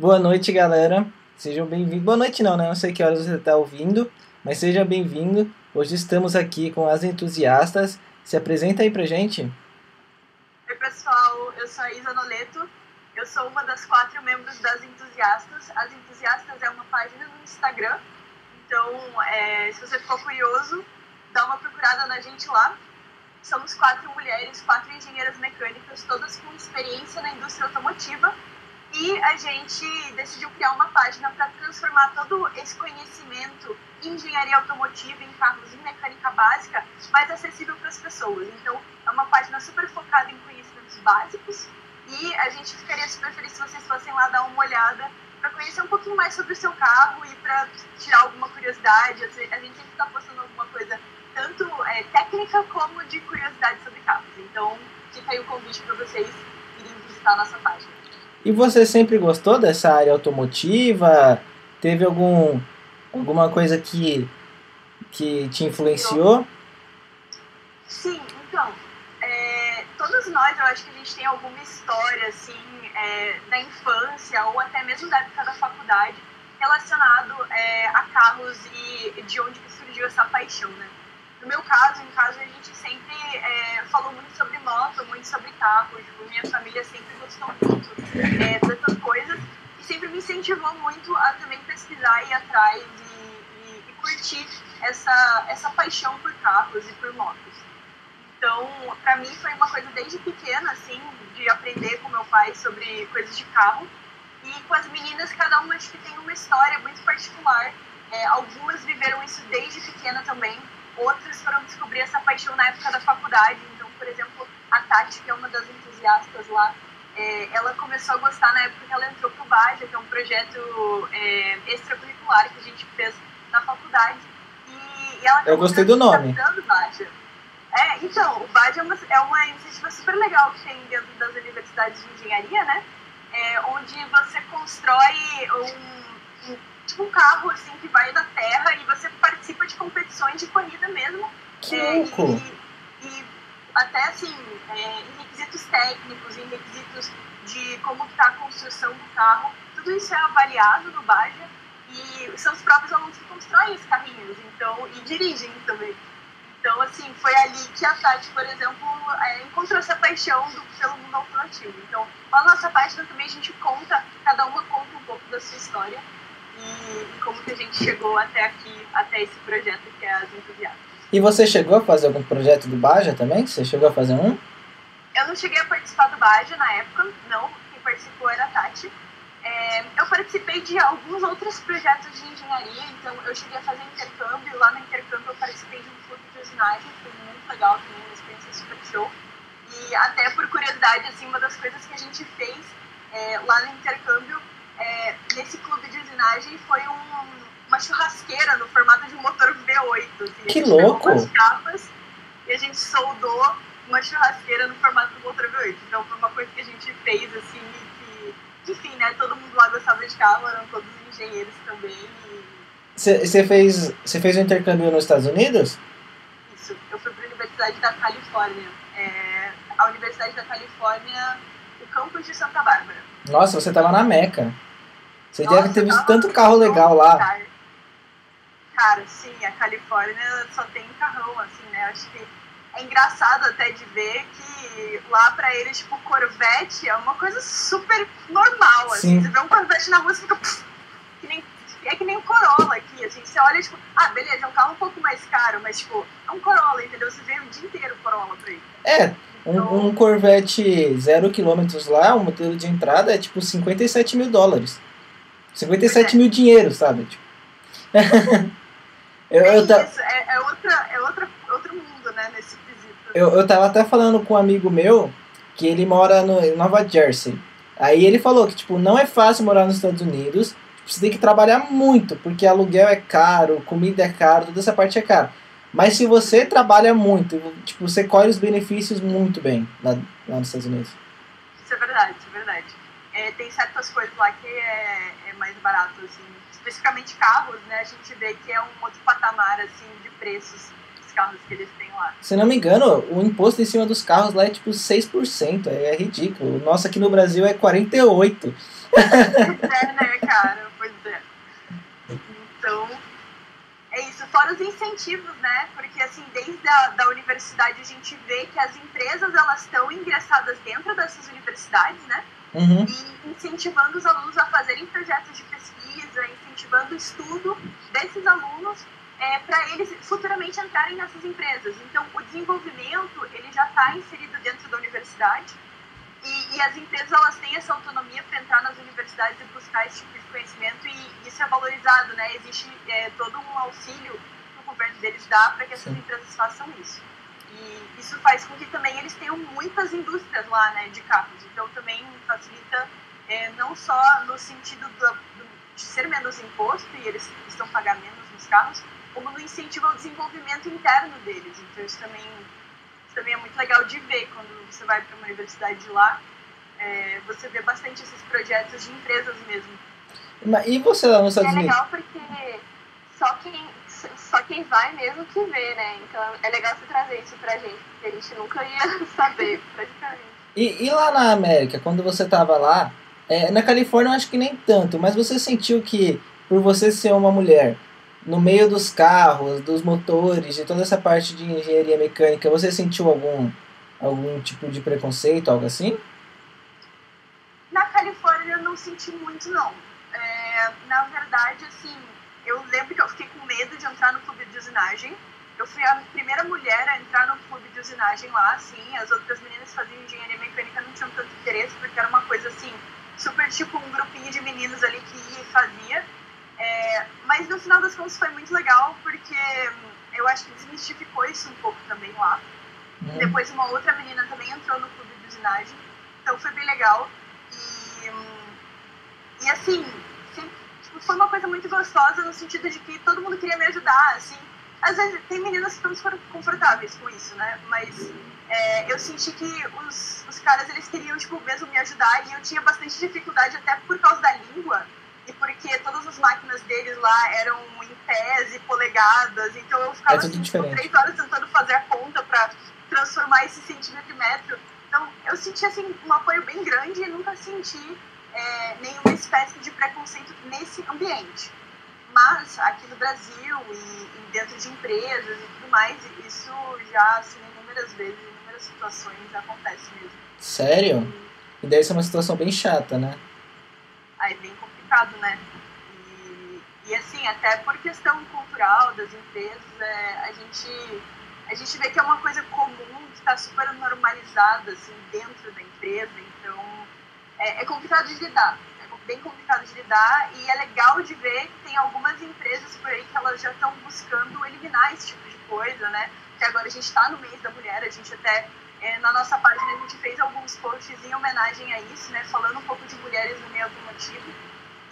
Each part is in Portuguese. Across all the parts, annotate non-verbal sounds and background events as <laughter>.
Boa noite, galera. Sejam bem-vindos. Boa noite, não, né? Não sei que horas você está ouvindo, mas seja bem-vindo. Hoje estamos aqui com as entusiastas. Se apresenta aí pra gente. Oi, pessoal. Eu sou a Isa Noleto. Eu sou uma das quatro membros das Entusiastas. As Entusiastas é uma página no Instagram. Então, é, se você ficou curioso, dá uma procurada na gente lá. Somos quatro mulheres, quatro engenheiras mecânicas, todas com experiência na indústria automotiva e a gente decidiu criar uma página para transformar todo esse conhecimento em engenharia automotiva, em carros, em mecânica básica, mais acessível para as pessoas. Então, é uma página super focada em conhecimentos básicos e a gente ficaria super feliz se vocês fossem lá dar uma olhada para conhecer um pouquinho mais sobre o seu carro e para tirar alguma curiosidade. A gente sempre está postando alguma coisa tanto é, técnica como de curiosidade sobre carros. Então, fica aí o convite para vocês irem visitar a nossa página. E você sempre gostou dessa área automotiva? Teve algum alguma coisa que que te influenciou? Sim, então, é, todos nós, eu acho que a gente tem alguma história, assim, é, da infância ou até mesmo da época da faculdade relacionado é, a carros e de onde surgiu essa paixão, né? No meu caso, em casa, a gente sempre é, falou muito sobre moto, muito sobre carro. Tipo, minha família sempre gostou muito é, dessas coisas e sempre me incentivou muito a também pesquisar e atrás e, e, e curtir essa, essa paixão por carros e por motos. Então, para mim foi uma coisa desde pequena, assim, de aprender com meu pai sobre coisas de carro. E com as meninas, cada uma acho que tem uma história muito particular. É, algumas viveram isso desde pequena também, outras foram descobrir essa paixão na época da faculdade. Então, por exemplo, a Tati, que é uma das entusiastas lá, é, ela começou a gostar na época que ela entrou para o Baja, que é um projeto é, extracurricular que a gente fez na faculdade. E, e ela Eu gostei do nome. Baja. É, então, o Baja é uma, é uma iniciativa super legal que tem dentro das universidades de engenharia, né? É, onde você constrói um, um tipo um carro assim que vai da terra e você participa de competições de corrida mesmo. Que é, e, e, até assim, é, em requisitos técnicos, em requisitos de como está a construção do carro, tudo isso é avaliado no Baja e são os próprios alunos que constroem os carrinhos então, e dirigem também. Então, assim, foi ali que a Tati, por exemplo, é, encontrou essa paixão do, pelo mundo automotivo. Então, na nossa página também a gente conta, cada uma conta um pouco da sua história e como que a gente chegou até aqui, até esse projeto que é as Entusiastas. E você chegou a fazer algum projeto do Baja também? Você chegou a fazer um? Eu não cheguei a participar do Baja na época, não. Quem participou era a Tati. É, eu participei de alguns outros projetos de engenharia, então eu cheguei a fazer intercâmbio. Lá no intercâmbio eu participei de um clube de usinagem, foi muito legal também, uma experiência super show. E até por curiosidade, assim, uma das coisas que a gente fez é, lá no intercâmbio é, nesse clube de usinagem foi um, uma churrasqueira no formato de um motor V8. Assim. Que louco! Umas capas e a gente soldou uma churrasqueira no formato do motor V8. Então foi uma coisa que a gente fez, assim, que, enfim, né, todo mundo lá gostava de carro, eram todos engenheiros também. Você fez, você fez um intercâmbio nos Estados Unidos? Isso, eu fui para a Universidade da Califórnia. É, a Universidade da Califórnia, o campus de Santa Bárbara. Nossa, você estava na Meca. Você Nossa, deve ter visto tanto carro legal lá. Cara, sim, a Califórnia só tem carrão, assim, né? Acho que é engraçado até de ver que lá pra eles, tipo, Corvette é uma coisa super normal, assim. Sim. Você vê um Corvette na rua, você fica... que nem, é que nem um Corolla aqui, assim. Você olha, tipo, ah, beleza, é um carro um pouco mais caro, mas, tipo, é um Corolla, entendeu? Você vê o dia inteiro Corolla pra ele. É, um, então... um Corvette 0 km lá, o modelo de entrada é, tipo, 57 mil dólares. 57 é. mil dinheiro, sabe? Tipo. <laughs> eu, é eu ta... isso, é, é, outra, é outra, outro mundo, né, nesse quesito. Eu, eu tava até falando com um amigo meu que ele mora no, em Nova Jersey. Aí ele falou que, tipo, não é fácil morar nos Estados Unidos, você tem que trabalhar muito, porque aluguel é caro, comida é caro, toda essa parte é cara. Mas se você trabalha muito, tipo, você colhe os benefícios muito bem lá, lá nos Estados Unidos. Isso é verdade, isso é verdade. É, tem certas coisas lá que é, é mais barato, assim, especificamente carros, né? A gente vê que é um outro patamar, assim, de preços. carros que eles têm lá. Se não me engano, o imposto em cima dos carros lá é tipo 6%, é ridículo. O nosso aqui no Brasil é 48%. <laughs> é, né, cara? Pois é. Então, é isso. Fora os incentivos, né? Porque, assim, desde a da universidade a gente vê que as empresas, elas estão ingressadas dentro dessas universidades, né? Uhum. E incentivando os alunos a fazerem projetos de pesquisa, incentivando o estudo desses alunos é, para eles futuramente entrarem nessas empresas. Então, o desenvolvimento ele já está inserido dentro da universidade e, e, as empresas elas têm essa autonomia para entrar nas universidades e buscar esse tipo de conhecimento e isso é valorizado, né? Existe é, todo um auxílio que o governo deles dá para que essas Sim. empresas façam isso. E isso faz com que também eles tenham muitas indústrias lá, né, de carros. Então também facilita é, não só no sentido do, do, de ser menos imposto e eles estão pagando menos nos carros, como no incentivo ao desenvolvimento interno deles. Então isso também, isso também é muito legal de ver quando você vai para uma universidade de lá. É, você vê bastante esses projetos de empresas mesmo. E você lá nos Estados Unidos? É legal porque só quem, só quem vai mesmo que vê, né? Então é legal você trazer isso pra gente, porque a gente nunca ia <laughs> saber, praticamente. E, e lá na América, quando você tava lá, é, na Califórnia eu acho que nem tanto, mas você sentiu que por você ser uma mulher, no meio dos carros, dos motores, de toda essa parte de engenharia mecânica, você sentiu algum, algum tipo de preconceito, algo assim? Na Califórnia eu não senti muito, não. É, na verdade, assim, eu lembro que eu fiquei com medo de entrar no clube de usinagem. Eu fui a primeira mulher a entrar no clube de usinagem lá, assim. As outras meninas faziam engenharia mecânica, não tinham tanto interesse, porque era uma coisa, assim, super tipo um grupinho de meninos ali que ia e fazia. É, mas no final das contas foi muito legal, porque eu acho que desmistificou isso um pouco também lá. Uhum. Depois uma outra menina também entrou no clube de usinagem, então foi bem legal. E, e assim, foi uma coisa muito gostosa no sentido de que todo mundo queria me ajudar, assim. Às vezes tem meninas que estão confortáveis com isso, né? Mas é, eu senti que os, os caras, eles queriam, tipo, mesmo me ajudar e eu tinha bastante dificuldade até por causa da língua e porque todas as máquinas deles lá eram em pés e polegadas, então eu ficava é assim, tipo, três horas tentando fazer a conta para transformar esse centímetro em metro. Então eu senti assim um apoio bem grande e nunca senti é, nenhuma espécie de preconceito nesse ambiente. Mas aqui no Brasil e, e, dentro de empresas e tudo mais, isso já assim inúmeras vezes, em inúmeras situações acontece mesmo. Sério? E deve ser uma situação bem chata, né? Aí bem complicado, né? E, e assim, até por questão cultural das empresas, é, a, gente, a gente vê que é uma coisa comum, que está super normalizada assim, dentro da empresa, é, é complicado de lidar. É bem complicado de lidar e é legal de ver que tem algumas empresas por aí que elas já estão buscando eliminar esse tipo de coisa, né? Que agora a gente está no mês da mulher, a gente até é, na nossa página a gente fez alguns posts em homenagem a isso, né? Falando um pouco de mulheres no meio automotivo.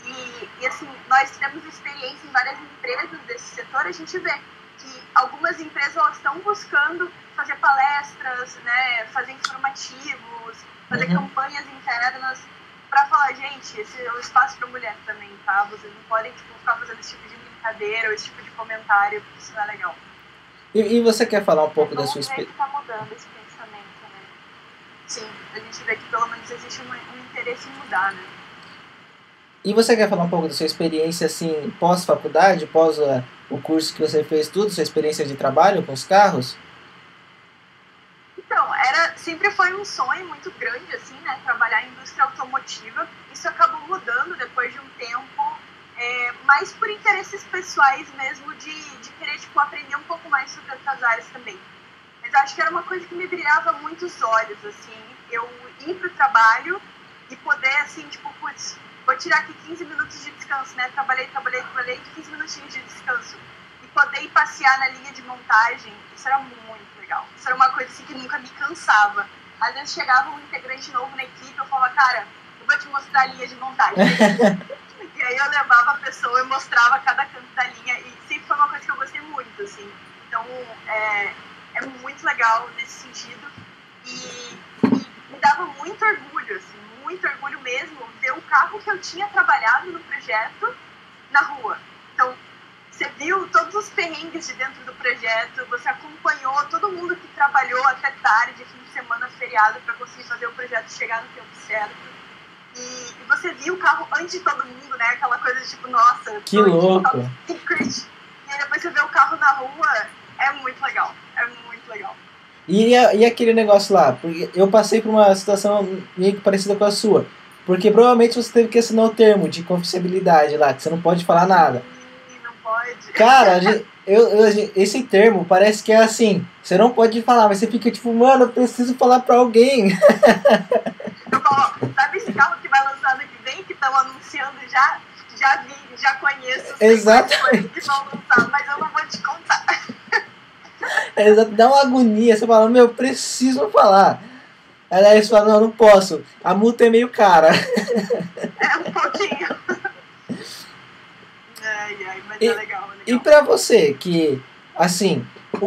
E, e, assim, nós temos experiência em várias empresas desse setor, a gente vê algumas empresas estão buscando fazer palestras, né, fazer informativos, fazer uhum. campanhas internas para falar, gente, esse é um espaço para mulher também, tá? Vocês não podem tipo, ficar fazendo esse tipo de brincadeira ou esse tipo de comentário, porque isso não é legal. E, e você quer falar um pouco é da sua experiência? tá mudando esse pensamento, né? Sim, a gente vê que pelo menos existe um, um interesse em mudar, né? E você quer falar um pouco da sua experiência assim, pós-faculdade, pós uh, o curso que você fez tudo, sua experiência de trabalho com os carros? Então, era, sempre foi um sonho muito grande, assim, né, trabalhar em indústria automotiva. Isso acabou mudando depois de um tempo, é, mais por interesses pessoais mesmo, de, de querer, tipo, aprender um pouco mais sobre outras áreas também. Mas acho que era uma coisa que me brilhava muito os olhos, assim, eu ir para o trabalho e poder, assim, tipo, putz, vou tirar aqui 15 minutos de descanso, né? Trabalhei, trabalhei, trabalhei, 15 minutinhos de descanso. E poder ir passear na linha de montagem, isso era muito legal. Isso era uma coisa assim que nunca me cansava. Às vezes chegava um integrante novo na equipe, eu falava, cara, eu vou te mostrar a linha de montagem. <laughs> e aí eu levava a pessoa e mostrava cada canto da linha. E sempre foi uma coisa que eu gostei muito, assim. Então, é, é muito legal nesse sentido. E, e me dava muito orgulho, assim, muito orgulho mesmo ver o carro que eu tinha trabalhado no projeto na rua. Então, você viu todos os perrengues de dentro do projeto, você acompanhou todo mundo que trabalhou até tarde, fim de semana, feriado, para conseguir fazer o projeto chegar no tempo certo. E, e, você viu o carro antes de todo mundo, né? Aquela coisa de tipo, nossa, que louco! Secret. E aí depois você vê o carro na rua, é muito legal. É muito legal. E, e aquele negócio lá? Porque eu passei por uma situação meio parecida com a sua. Porque provavelmente você teve que assinar o termo de confidencialidade lá, que você não pode falar nada. Não pode. Cara, <laughs> eu, eu, esse termo parece que é assim, você não pode falar, mas você fica tipo, mano, eu preciso falar pra alguém. <laughs> Eu falo, sabe esse carro que vai lançar ano que vem, que estão anunciando já? Já vi, já conheço. Exatamente. Que vão lançar, mas eu não vou te contar. <laughs> É, dá uma agonia, você fala, meu, eu preciso falar. Aí você fala, não, não posso. A multa é meio cara. <laughs> É um pouquinho. Ai, ai, mas e, é legal, é legal. E pra você, que, assim,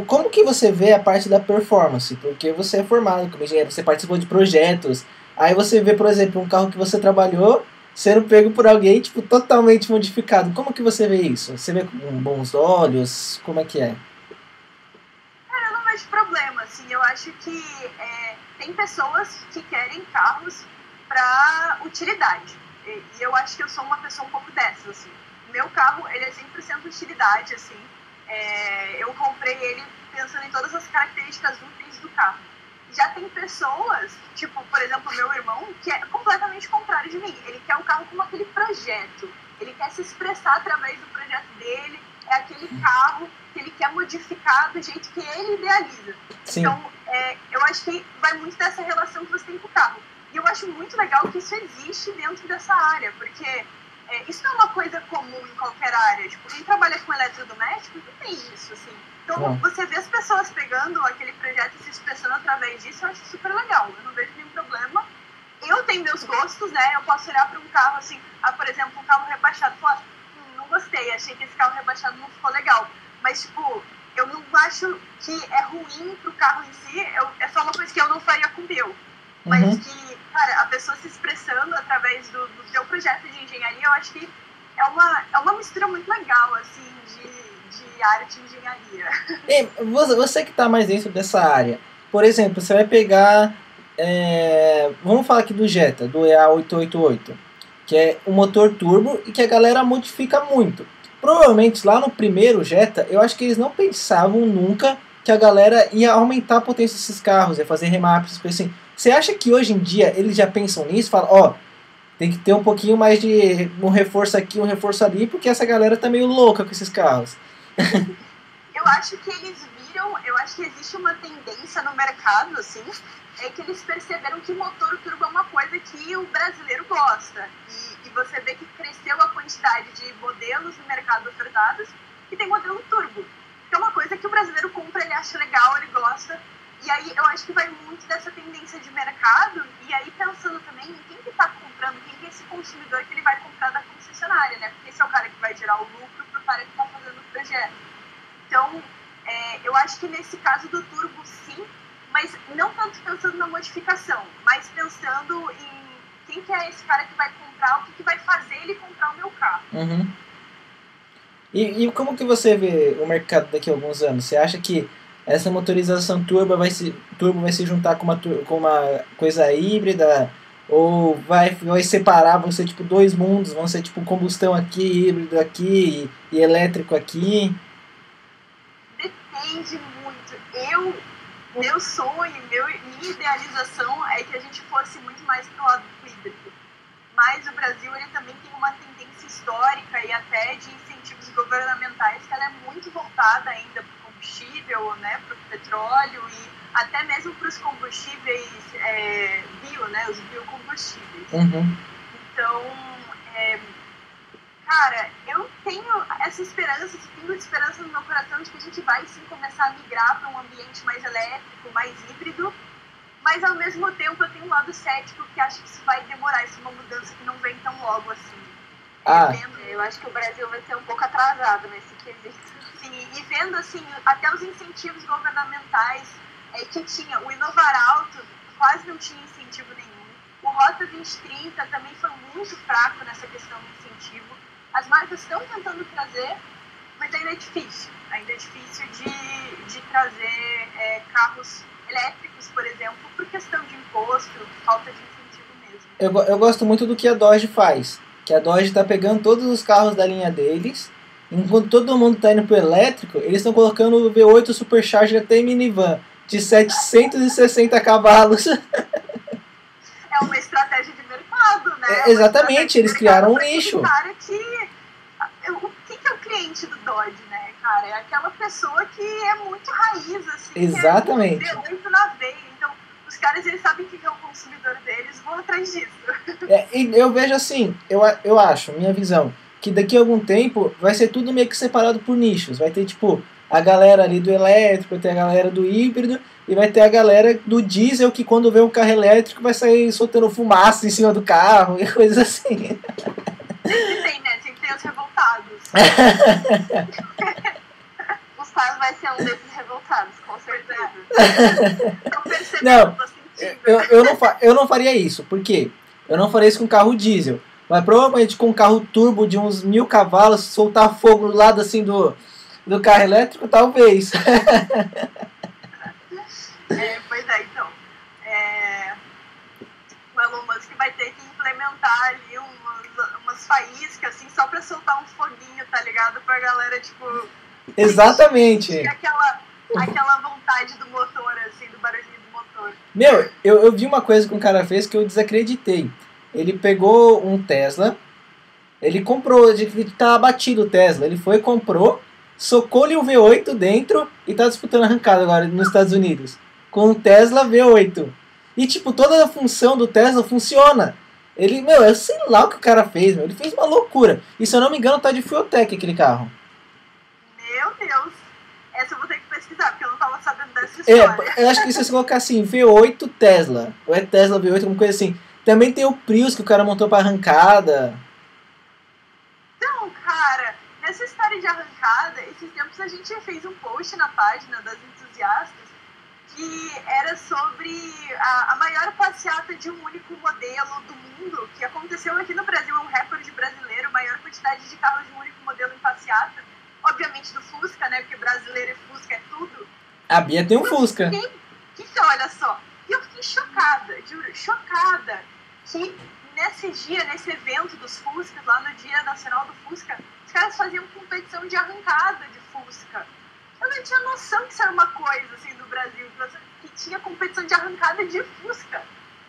como que você vê a parte da performance? Porque você é formado como engenheiro, você participou de projetos. Aí você vê, por exemplo, um carro que você trabalhou sendo pego por alguém, tipo, totalmente modificado. Como que você vê isso? Você vê com bons olhos? Como é que é? Vejo problema, assim. Eu acho que é, tem pessoas que querem carros para utilidade. E, e, eu acho que eu sou uma pessoa um pouco dessas, assim. Meu carro, ele é 100% utilidade, assim. É, eu comprei ele pensando em todas as características úteis do carro. Já tem pessoas, tipo, por exemplo, meu irmão, que é completamente contrário de mim. Ele quer o carro como aquele projeto. Ele quer se expressar através do projeto dele. É aquele carro que ele quer modificar do jeito que ele idealiza. Sim. Então, é, eu acho que vai muito dessa relação que você tem com o carro. E eu acho muito legal que isso existe dentro dessa área, porque é, isso não é uma coisa comum em qualquer área. Tipo, quem trabalha com eletrodomésticos não tem isso, assim. Então, você vê as pessoas pegando aquele projeto e se expressando através disso, eu acho super legal. Eu não vejo nenhum problema. Eu tenho meus gostos, né? Eu posso olhar para um carro assim, ah, por exemplo, um carro rebaixado e falar, hum, não gostei, achei que esse carro rebaixado não ficou legal. Mas, tipo, eu não acho que é ruim pro carro em si, eu, é só uma coisa que eu não faria com o meu. Mas uhum. que, cara, a pessoa se expressando através do, do seu projeto de engenharia, eu acho que é uma, é uma mistura muito legal, assim, de, de arte e engenharia. E você, você que está mais dentro dessa área, por exemplo, você vai pegar. É, vamos falar aqui do Jetta, do EA888, que é um motor turbo e que a galera modifica muito. Provavelmente lá no primeiro Jetta, eu acho que eles não pensavam nunca que a galera ia aumentar a potência desses carros, ia fazer remaps, assim. Você acha que hoje em dia eles já pensam nisso? Falam, ó, oh, tem que ter um pouquinho mais de um reforço aqui, um reforço ali, porque essa galera tá meio louca com esses carros. <laughs> eu acho que eles viram, eu acho que existe uma tendência no mercado, assim, é que eles perceberam que motor turbo é uma coisa que o brasileiro gosta. E, e você vê que cresceu a quantidade de modelos no mercado ofertados e tem modelo turbo. Que é uma coisa que o brasileiro compra, ele acha legal, ele gosta. E aí eu acho que vai muito dessa tendência de mercado, e aí pensando também em quem que está comprando, quem que é esse consumidor que ele vai comprar da concessionária, né? Porque esse é o cara que vai gerar o lucro para o cara que está fazendo o projeto. Então, é, eu acho que nesse caso do turbo, sim, mas não tanto pensando na modificação, mas pensando em quem que é esse cara que vai comprar, o que, que vai fazer ele comprar o meu carro. Uhum. E, e como que você vê o mercado daqui a alguns anos? Você acha que essa motorização turbo vai se, turbo vai se juntar com uma, com uma coisa híbrida ou vai, vai separar, vão ser tipo dois mundos, vão ser tipo combustão aqui, híbrido aqui e, e elétrico aqui? Depende muito. Eu, meu sonho, meu, minha idealização é que a gente fosse muito mais pro lado do híbrido. Mas o Brasil ele também tem uma tendência histórica e até de incentivos governamentais que ela é muito voltada ainda combustível, né, para o petróleo e até mesmo para os combustíveis é, bio, né, os biocombustíveis. Uhum. Então, é, cara, eu tenho essa esperança, esse pingo de esperança no meu coração de que a gente vai sim começar a migrar para um ambiente mais elétrico, mais híbrido, mas ao mesmo tempo eu tenho um lado cético que acho que isso vai demorar, isso é uma mudança que não vem tão logo assim. Ah. Eu acho que o Brasil vai ser um pouco atrasado nesse quesito. Sim, e vendo assim, até os incentivos governamentais é, que tinha, o Inovar Alto quase não tinha incentivo nenhum. O Rota 2030 também foi muito fraco nessa questão do incentivo. As marcas estão tentando trazer, mas ainda é difícil. Ainda é difícil de, de trazer é, carros elétricos, por exemplo, por questão de imposto, falta de incentivo mesmo. Eu, eu gosto muito do que a Dodge faz. Que a Dodge está pegando todos os carros da linha deles, enquanto todo mundo está indo pro elétrico, eles estão colocando o V8 Supercharger até minivan de 760 cavalos. <laughs> É uma estratégia de mercado, né? É, exatamente, eles criaram um nicho. Cara que, o que, que é o cliente do Dodge, né, cara? É aquela pessoa que é muito raiz, assim. Exatamente. Que é muito na veia. Então, os caras, eles sabem quem é o consumidor deles, vão atrás disso. É, e eu vejo assim, eu, eu acho, minha visão, que daqui a algum tempo vai ser tudo meio que separado por nichos. Vai ter, tipo, a galera ali do elétrico, vai ter a galera do híbrido, e vai ter a galera do diesel que quando vê um carro elétrico vai sair soltando fumaça em cima do carro e coisas assim. Tem, né? Tem os revoltados. <laughs> Gustavo vai ser um desses revoltados, com certeza. <laughs> Não, sentindo. Eu, eu, não eu não faria isso, por quê? Eu não faria isso com carro diesel. Mas provavelmente com um carro turbo de uns mil cavalos, soltar fogo do lado assim do, do carro elétrico, talvez. <laughs> É, pois é, então. É, o Elon Musk vai ter que implementar ali umas, umas faíscas, assim, só pra soltar um foguinho, tá ligado? Pra galera, tipo, Exatamente. aquela, aquela vontade do motor, assim, do barulhinho do motor. Meu, eu, eu vi uma coisa que um cara fez que eu desacreditei. Ele pegou um Tesla, ele comprou, ele tá abatido o Tesla, ele foi, comprou, socou-lhe o V8 dentro e tá disputando arrancada agora nos Estados Unidos. Com o Tesla V8. E tipo, toda a função do Tesla funciona. Ele, meu, eu sei lá o que o cara fez, meu. Ele fez uma loucura. E se eu não me engano, tá de Fueltech aquele carro. Meu Deus! Essa eu vou ter que pesquisar, porque eu não tava sabendo dessa É, história. eu acho que se você colocar assim, V8 Tesla, ou é Tesla V8, alguma coisa assim. Também tem o Prius que o cara montou pra arrancada. Então, cara, nessa história de arrancada, esses tempos a gente fez um post na página das entusiastas que era sobre a, a maior passeata de um único modelo do mundo, que aconteceu aqui no Brasil, é um recorde brasileiro, maior quantidade de carros de um único modelo em passeata. Obviamente do Fusca, né? Porque brasileiro e Fusca é tudo. A Bia tem um Fusca. Que, que, que olha só, e eu fiquei chocada, juro, chocada, que nesse dia, nesse evento dos Fuscas, lá no Dia Nacional do Fusca, os caras faziam competição de arrancada de Fusca. Eu não tinha noção que isso era uma coisa, assim, Brasil, que tinha competição de arrancada de Fusca.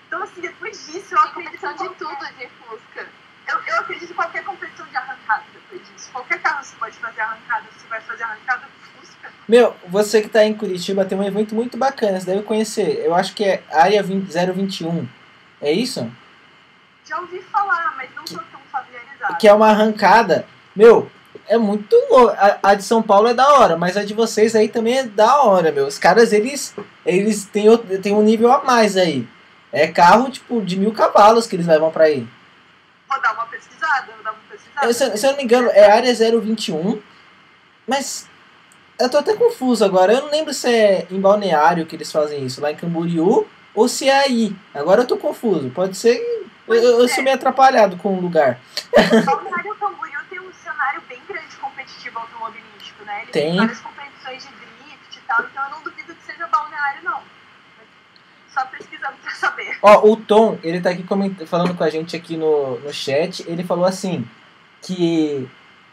Então, assim, depois disso, eu acredito competição em de qualquer- tudo de Fusca. Eu, eu acredito em qualquer competição de arrancada depois disso. Qualquer carro você pode fazer arrancada, você vai fazer arrancada do Fusca. Meu, você que tá em Curitiba tem um evento muito bacana, você deve conhecer. Eu acho que é Área 20 021. É isso? Já ouvi falar, mas não tô tão familiarizada. Que é uma arrancada. Meu, é muito louco. A, a de São Paulo é da hora, mas a de vocês aí também é da hora, meu. Os caras, eles, eles têm, outro- têm um nível a mais aí. É carro, tipo, de mil cavalos que eles levam pra ir. Vou dar uma pesquisada, vou dar uma pesquisada. Eu, se, se eu não me engano, é área 021. Mas eu tô até confuso agora. Eu não lembro se é em Balneário que eles fazem isso, lá em Camboriú, ou se é aí. Agora eu tô confuso. Pode ser. Eu, eu, eu sou meio atrapalhado com o lugar. Balneário Camboriú tem um cenário bem competitivo automobilístico, né? Ele Tem. tem várias competições de drift e tal, então eu não duvido que seja balneário, não. Só pesquisando pra saber. Ó, o Tom, ele tá aqui falando com a gente aqui no, no chat. Ele falou assim: que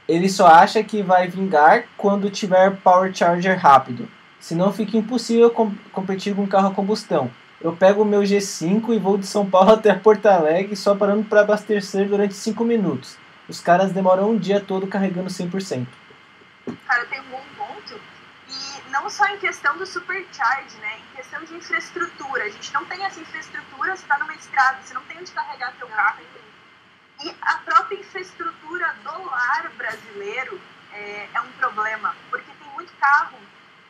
ele só acha que vai vingar quando tiver power charger rápido. Senão fica impossível com- competir com um carro a combustão. Eu pego o meu G5 e vou de São Paulo <laughs> até Porto Alegre só parando para abastecer durante 5 minutos. Os caras demoram um dia todo carregando 100%. Cara, tem um bom ponto. E não só em questão do supercharge, né? Em questão de infraestrutura. A gente não tem essa infraestrutura, você tá numa estrada, você não tem onde carregar teu carro. E a própria infraestrutura do lar brasileiro é, é um problema, porque tem muito carro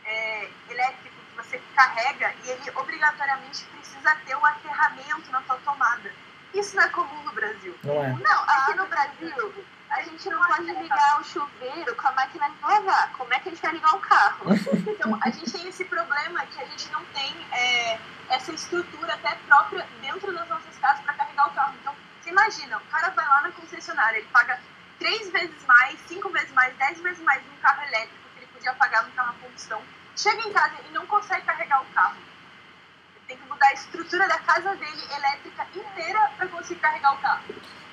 é, elétrico que você carrega e ele obrigatoriamente precisa ter o aterramento na tua tomada. Isso não é comum no Brasil. Não é? Não, aqui no Brasil, a gente não pode ligar o chuveiro com a máquina de lavar. Como é que a gente vai ligar um carro? <laughs> Então, a gente tem esse problema que a gente não tem é, essa estrutura até própria dentro das nossas casas para carregar o carro. Então, você imagina, o cara vai lá na concessionária, ele paga três vezes mais, cinco vezes mais, dez vezes mais num carro elétrico que ele podia pagar no carro a combustão. Chega em casa e não consegue carregar o carro. Tem que mudar a estrutura da casa dele elétrica inteira para conseguir carregar o carro.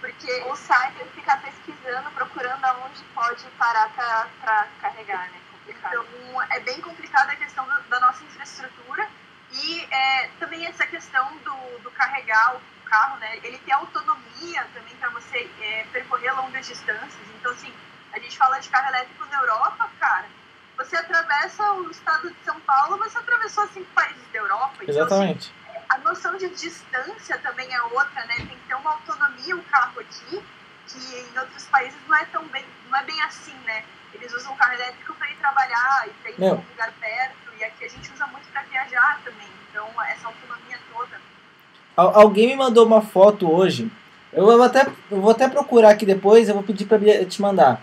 Porque O sai tem que ficar pesquisando, procurando aonde pode parar pra carregar, né? Complicado. Então, é bem complicada a questão do- da nossa infraestrutura e é, também essa questão do, do carregar o carro, né? Ele tem autonomia também para você é, percorrer longas distâncias. Então, assim, a gente fala de carro elétrico na Europa, cara. Você atravessa o estado de São Paulo, você atravessou cinco países da Europa. Então, assim, Exatamente. a noção de distância também é outra, né? Tem que ter uma autonomia o carro aqui, que em outros países não é tão bem, não é bem assim, né? Eles usam o carro elétrico para ir trabalhar e para ir para um lugar perto, e aqui a gente usa muito para viajar também. Então, essa autonomia toda. Al- alguém me mandou uma foto hoje. Eu vou até, eu vou até procurar aqui depois, eu vou pedir pra Bia te mandar.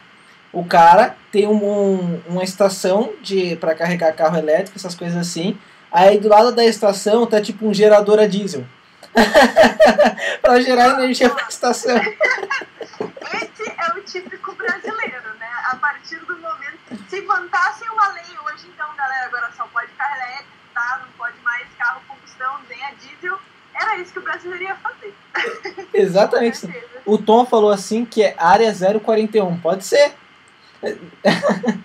O cara tem um, um- uma estação de para carregar carro elétrico, essas coisas assim. Aí do lado da estação tá tipo um gerador a diesel. <laughs> pra gerar energia pra estação. Esse é o típico brasileiro, né? A partir do momento. Se plantassem uma lei hoje, então, galera, agora só pode carro elétrico, tá? Não pode mais carro combustão, nem a diesel. Era isso que o brasileiro ia fazer. <laughs> Exatamente. O Tom falou assim que é área 041. Pode ser. <laughs>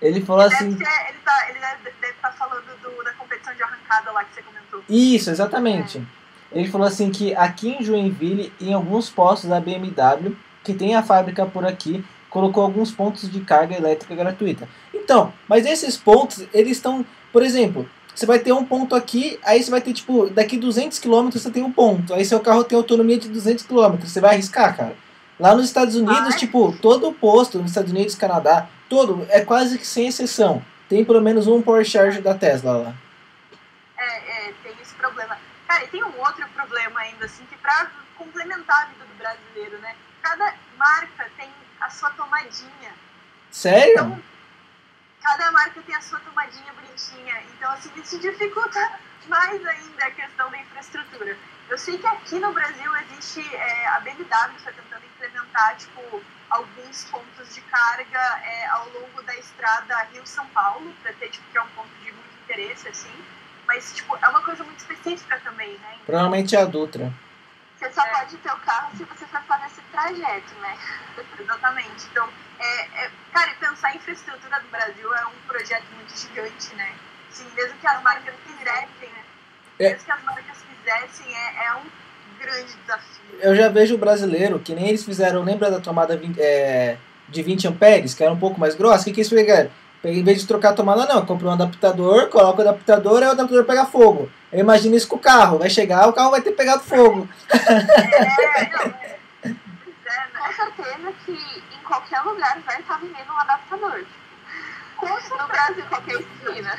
Ele falou Deve assim. ser, ele tá, ele deve estar falando do- da competição de arrancada lá que você comentou. Isso, exatamente. Ele falou assim que aqui em Joinville, em alguns postos da BMW, que tem a fábrica por aqui, colocou alguns pontos de carga elétrica gratuita. Então, mas esses pontos, eles estão, por exemplo, você vai ter um ponto aqui, aí você vai ter tipo, daqui 200 km você tem um ponto, aí seu carro tem autonomia de 200 km, você vai arriscar, cara? Lá nos Estados Unidos, Vai. tipo, todo posto, nos Estados Unidos, Canadá, todo, é quase que sem exceção. Tem pelo menos um Power Charge da Tesla lá. É, é, tem esse problema. Cara, e tem um outro problema ainda, assim, que pra complementar a vida do brasileiro, né? Cada marca tem a sua tomadinha. Sério? Então, cada marca tem a sua tomadinha bonitinha. Então, assim, isso dificulta <laughs> mais ainda a questão da infraestrutura. Eu sei que aqui no Brasil existe, é, a BMW está tentando implementar, tipo, alguns pontos de carga é, ao longo da estrada Rio-São Paulo, para ter, tipo, que é um ponto de muito interesse, assim. Mas, tipo, é uma coisa muito específica também, né? Provavelmente é a Dutra. Você só É. pode ter o carro se você for fazer esse trajeto, né? <laughs> Exatamente. Então, é, é, cara, e pensar em infraestrutura do Brasil é um projeto muito gigante, né? Sim, mesmo que as marcas quisessem, né? É. Mesmo que as marcas quisessem, é, é um grande desafio. Eu já vejo o brasileiro, que nem eles fizeram, lembra da tomada 20, é, de 20 amperes, que era um pouco mais grossa? O que, que eles fizeram? Em vez de trocar a tomada, não, compra um adaptador, coloca o adaptador e o adaptador pega fogo. Eu imagino isso com o carro, vai chegar, o carro vai ter pegado fogo. <laughs> É, não, é. É? Com certeza que em qualquer lugar vai estar vendendo um adaptador. Tipo, no Brasil, qualquer esquina.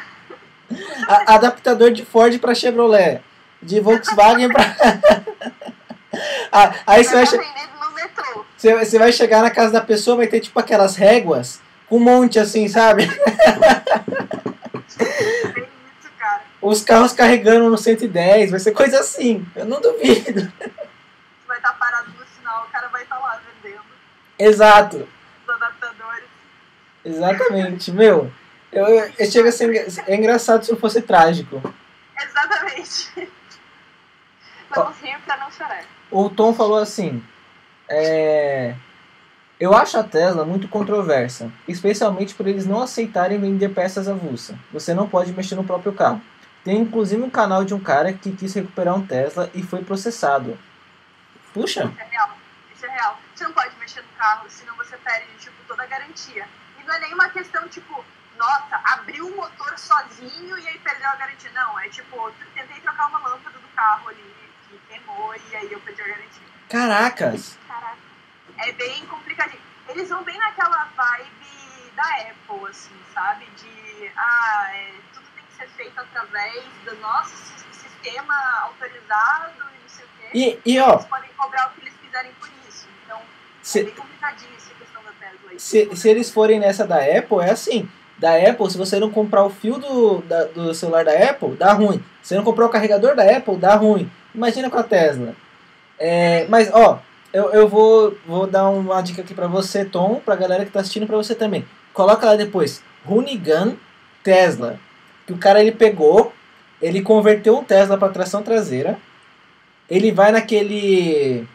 A- adaptador de Ford para Chevrolet, de Volkswagen para. <laughs> Ah, aí você vai, che- você, você vai chegar na casa da pessoa, vai ter tipo aquelas réguas com um monte assim, sabe? <laughs> Os carros carregando no 110, vai ser coisa assim. Eu não duvido. Você vai estar parado no sinal, o cara vai estar lá vendendo Exato. os adaptadores. Exatamente, meu. Eu, eu, eu chego é engraçado se não fosse trágico. Exatamente. Vamos rir pra não chorar. O Tom falou assim: é, Eu acho a Tesla muito controversa, especialmente por eles não aceitarem vender peças avulsas. Você não pode mexer no próprio carro. Tem inclusive um canal de um cara que quis recuperar um Tesla e foi processado. Puxa, Isso é real. Isso é real. Você não pode mexer no carro, senão você perde, tipo, toda a garantia. E não é nenhuma questão, tipo, nossa, abriu o motor sozinho e aí perdeu a garantia. Não, é tipo, tentei trocar uma lâmpada do carro ali, que queimou e aí eu perdi a garantia. caracas! Caraca. É bem complicadinho. Eles vão bem naquela vibe da Apple, assim, sabe? De, ah, é, tudo tem que ser feito através do nosso sis- sistema autorizado e não sei o quê. E, e ó, Eles podem cobrar o que eles quiserem por isso. Então, é se, bem complicadinho essa questão da Tesla aí. se, se eles forem nessa da Apple, é assim. Da Apple, se você não comprar o fio do, da- do celular da Apple, dá ruim. Se você não comprar o carregador da Apple, dá ruim. Imagina com a Tesla. É, mas, ó, eu, eu vou, vou dar uma dica aqui pra você, Tom, pra galera que tá assistindo, pra você também. Coloca lá depois, Runigan Tesla. Que o cara ele pegou, ele converteu um Tesla pra tração traseira. Ele vai naquele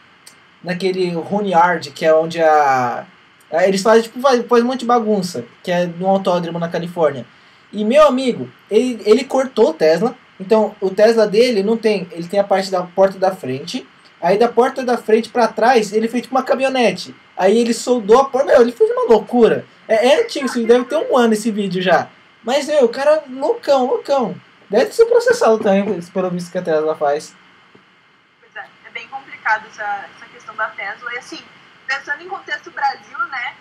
naquele Runyard, que é onde a eles fazem tipo faz, faz um monte de bagunça, que é no autódromo na Califórnia. E meu amigo, ele, ele cortou o Tesla. Então, o Tesla dele não tem, ele tem a parte da porta da frente. Aí da porta da frente pra trás, ele fez tipo uma caminhonete. Aí ele soldou a porta, meu, ele fez uma loucura. É, é antigo, isso deve ter um ano esse vídeo já. Mas, meu, o cara loucão, loucão. Deve ser processado também, pelo visto que a Tesla faz. Pois é, é bem complicado essa, essa questão da Tesla. E assim, pensando em contexto Brasil, né?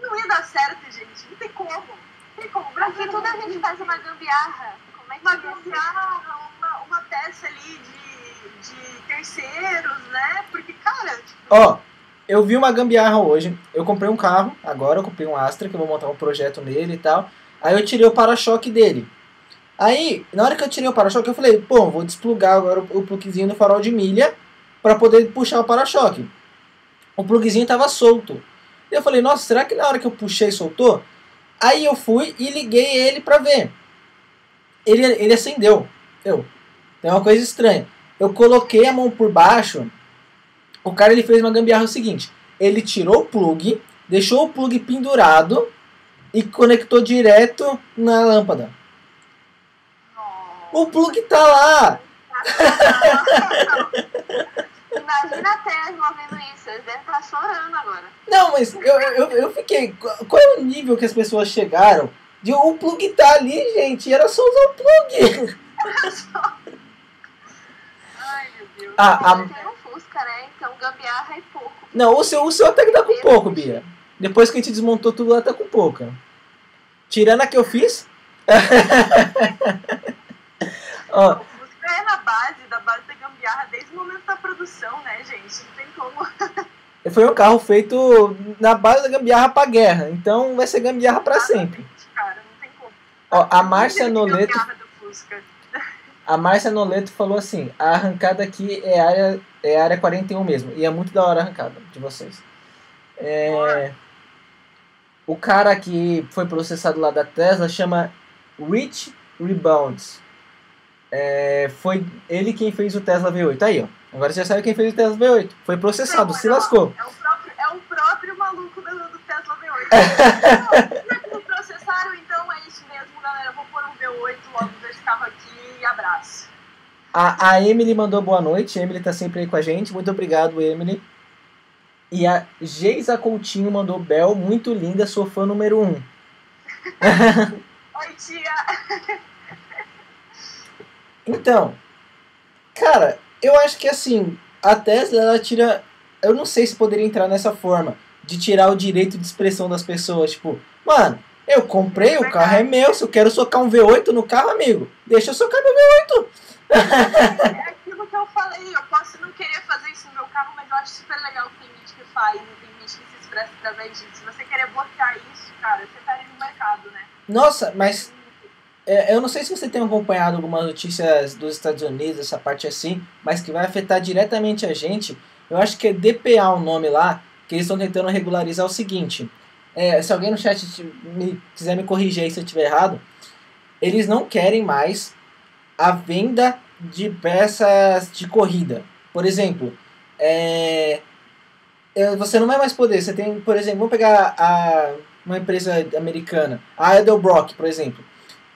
Não ia dar certo, gente. Não tem como. Não tem como. O Brasil Aqui tudo a gente faz uma gambiarra. Que uma uma, peça ali de, de terceiros, né? Porque, cara, tipo, Ó, eu vi uma gambiarra hoje. Eu comprei um carro, agora eu comprei um Astra, que eu vou montar um projeto nele e tal. Aí eu tirei o para-choque dele. Aí, na hora que eu tirei o para-choque, eu falei, pô, vou desplugar agora o o plugzinho do farol de milha para poder puxar o para-choque. O plugzinho tava solto. E eu falei, nossa, será que na hora que eu puxei soltou? Aí eu fui e liguei ele pra ver. Ele, ele acendeu. Eu. Tem uma coisa estranha. Eu coloquei a mão por baixo. O cara ele fez uma gambiarra o seguinte: ele tirou o plug, deixou o plug pendurado e conectou direto na lâmpada. O plug tá lá. <laughs> Imagina a Tesla vendo isso. Eles devem estar chorando agora. Não, mas eu, eu, eu fiquei. Qual é o nível que as pessoas chegaram? De o plug tá ali, gente. Era só usar o plug. <laughs> ai meu Deus. Ah, a- tem um Fusca, né? Então gambiarra é pouco. Não, o seu, o seu até que tá com pouco, Bia. Depois que a gente desmontou tudo lá, tá com pouca. Tirando a que eu fiz. <laughs> Ó, O Fusca é na base, da base da gambiarra, desde o momento da produção, né, gente? Não tem como. foi um carro feito na base da gambiarra pra guerra. Então vai ser gambiarra pra sempre. Cara, não tem como. Ó, a Márcia Noleto, a Márcia Noleto falou assim: a arrancada aqui é área, é área 41 mesmo. E é muito da hora a arrancada de vocês. É, o cara que foi processado lá da Tesla chama Rich Rebounds. É, foi ele quem fez o Tesla V8. Aí, ó. Agora você já sabe quem fez o Tesla V8. Foi processado, Não, se lascou. É o próprio, é o próprio maluco do, do Tesla V8. <laughs> 8, logo eu estava aqui e abraço. A, a Emily mandou boa noite, a Emily tá sempre aí com a gente. Muito obrigado, Emily. E a Geisa Coutinho mandou Bel, muito linda, sou fã número 1. Um. Oi, tia! então, cara, eu acho que assim, a Tesla ela tira. Eu não sei se poderia entrar nessa forma de tirar o direito de expressão das pessoas. Tipo, mano, eu comprei, o carro é meu. Se eu quero socar um V8 no carro, amigo, deixa eu socar meu V8. É aquilo que eu falei. Eu posso não querer fazer isso no meu carro, mas eu acho super legal que tem gente que faz e tem gente que se expressa através disso. Se você querer bloquear isso, cara, você tá ali no mercado, né? Nossa, mas é, eu não sei se você tem acompanhado algumas notícias dos Estados Unidos, essa parte assim, mas que vai afetar diretamente a gente. Eu acho que é DPA o nome lá, que eles estão tentando regularizar o seguinte. É, se alguém no chat me, quiser me corrigir aí se eu estiver errado, eles não querem mais a venda de peças de corrida. Por exemplo, é, é, você não vai mais poder. Você tem, por exemplo, vamos pegar a, uma empresa americana, a Edelbrock, por exemplo.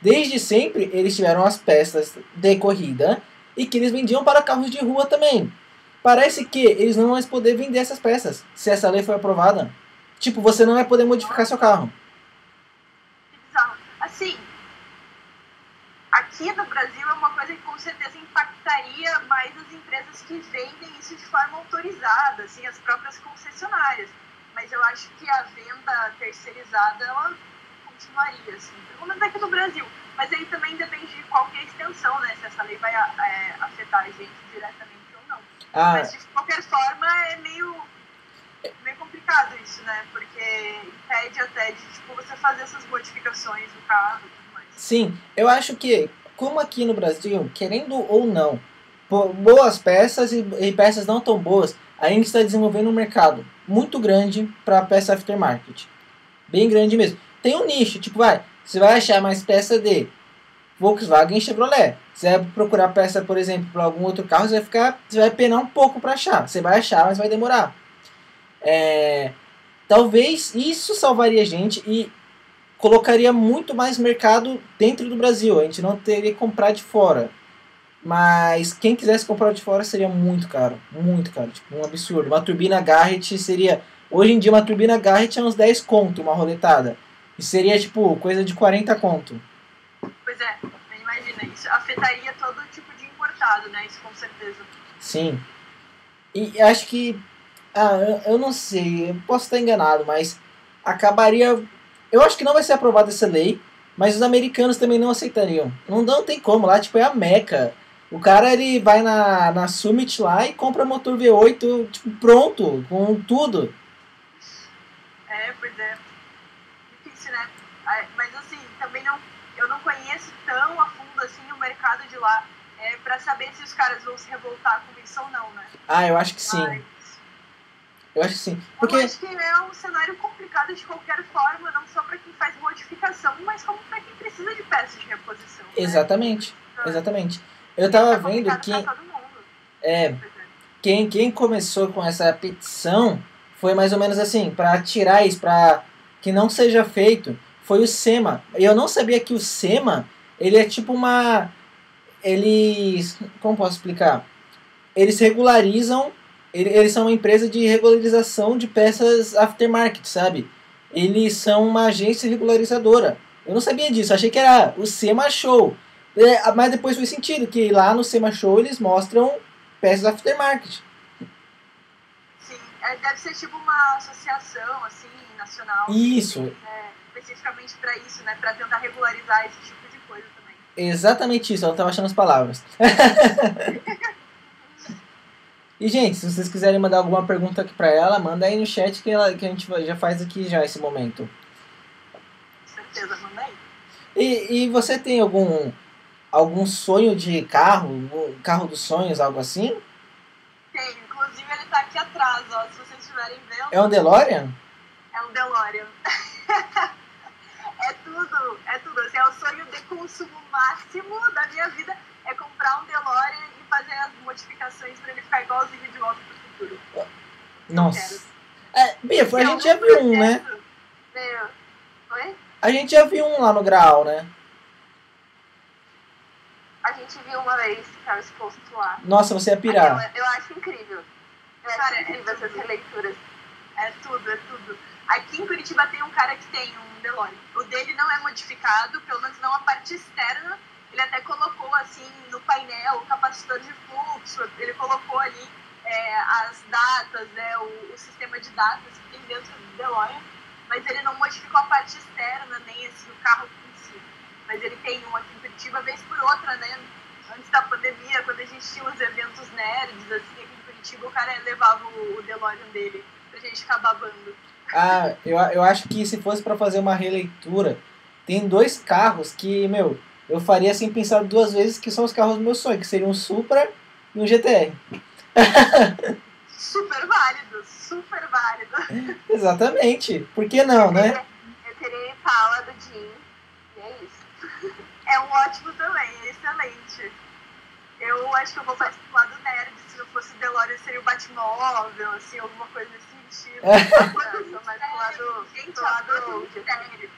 Desde sempre eles tiveram as peças de corrida e que eles vendiam para carros de rua também. Parece que eles não vão mais poder vender essas peças se essa lei for aprovada. Tipo, você não vai poder modificar seu carro. Assim, aqui no Brasil é uma coisa que com certeza impactaria mais as empresas que vendem isso de forma autorizada, assim, as próprias concessionárias. Mas eu acho que a venda terceirizada, ela continuaria, assim, pelo menos aqui no Brasil. Mas aí também depende de qual é a extensão, né? Se essa lei vai é, afetar a gente diretamente ou não. Ah, Mas de qualquer forma é meio, meio complicado isso, né? Porque impede até de tipo, você fazer essas modificações no carro e tudo mais. sim, eu acho que, como aqui no Brasil, querendo ou não, boas peças e, e peças não tão boas, a gente está desenvolvendo um mercado muito grande para peça aftermarket. Bem grande mesmo. Tem um nicho, tipo, vai, você vai achar mais peça de Volkswagen e Chevrolet. Você vai procurar peça, por exemplo, para algum outro carro, você vai ficar, você vai penar um pouco para achar. Você vai achar, mas vai demorar. É, talvez isso salvaria a gente e colocaria muito mais mercado dentro do Brasil. A gente não teria que comprar de fora. Mas quem quisesse comprar de fora seria muito caro. Muito caro. Tipo, um absurdo. Uma turbina Garrett seria. Hoje em dia, uma turbina Garrett é uns 10 conto, uma roletada. E seria, tipo, coisa de 40 conto. Pois é, imagina, isso afetaria todo tipo de importado, né? Isso com certeza. Sim. E acho que. Ah, eu, eu não sei, eu posso estar enganado, mas acabaria. Eu acho que não vai ser aprovada essa lei, mas os americanos também não aceitariam. Não, não tem como, lá tipo é a Meca. O cara ele vai na, na Summit lá e compra motor V8 tipo, pronto, com tudo. É, pois é. Difícil, né? Mas assim, também não, eu não conheço tão a fundo assim o mercado de lá é, para saber se os caras vão se revoltar com isso ou não, né? Ah, eu acho que sim. Eu acho que sim. eu Porque. acho que é um cenário complicado de qualquer forma, não só para quem faz modificação, mas como para quem precisa de peças de reposição. né? Exatamente. Então, Exatamente. Eu tava tá vendo que. É, quem, quem começou com essa petição foi mais ou menos assim, para tirar isso, para que não seja feito, foi o SEMA. Eu não sabia que o SEMA, ele é tipo uma eles, como posso explicar? Eles regularizam, eles são uma empresa de regularização de peças aftermarket, sabe? Eles são uma agência regularizadora. Eu não sabia disso, achei que era o SEMA Show. É, mas depois fez sentido, que lá no SEMA Show eles mostram peças aftermarket. Sim, é, deve ser tipo uma associação, assim, nacional. Isso. É, especificamente para isso, né? Para tentar regularizar esse tipo de coisa também. Exatamente isso, ela tava achando as palavras. <laughs> e, gente, se vocês quiserem mandar alguma pergunta aqui pra ela, manda aí no chat que, ela, que a gente já faz aqui já esse momento. Com certeza, manda aí. E, e você tem algum algum sonho de carro, um carro dos sonhos, algo assim? Tem, inclusive ele tá aqui atrás, ó. Se vocês estiverem vendo, É um DeLorean? é um DeLorean. <laughs> é tudo, é tudo. Assim, é o sonho de consumo máximo da minha vida é comprar um DeLorean e fazer as modificações para ele ficar igualzinho de volta pro futuro. Nossa. É, Bia, foi- a gente já viu um, né? Meu, oi? A gente já viu um lá no Graal, né? A gente viu uma vez que tava exposto lá. Nossa, você ia pirar. Aquela- eu acho incrível. Eu acho Cara, é incrível essas tudo. releituras. É tudo, é tudo. Aqui em Curitiba tem um cara que tem um DeLorean. O dele não é modificado, pelo menos não a parte externa. Ele até colocou assim no painel o capacitor de fluxo, ele colocou ali é, as datas, né, o, o sistema de datas que tem dentro do DeLorean, mas ele não modificou a parte externa, nem assim, o carro em si. Mas ele tem um aqui em Curitiba, vez por outra, né? Antes da pandemia, quando a gente tinha os eventos nerds, assim, aqui em Curitiba, o cara levava o, o DeLorean dele pra gente ficar babando. Ah, eu, eu acho que se fosse pra fazer uma releitura, tem dois carros que, meu, eu faria sem pensar duas vezes que são os carros do meu sonho, que seriam um Supra e um GTR. Super válido, super válido. Exatamente. Por que não, né? Eu teria Impala do Jim. E é isso. <laughs> É um ótimo também, é excelente. Eu acho que eu vou mais pro lado nerd, se não fosse o DeLorean seria o Batmóvel, assim, alguma coisa desse tipo. <laughs> Eu sou mais pro lado, Gente, pro lado sério.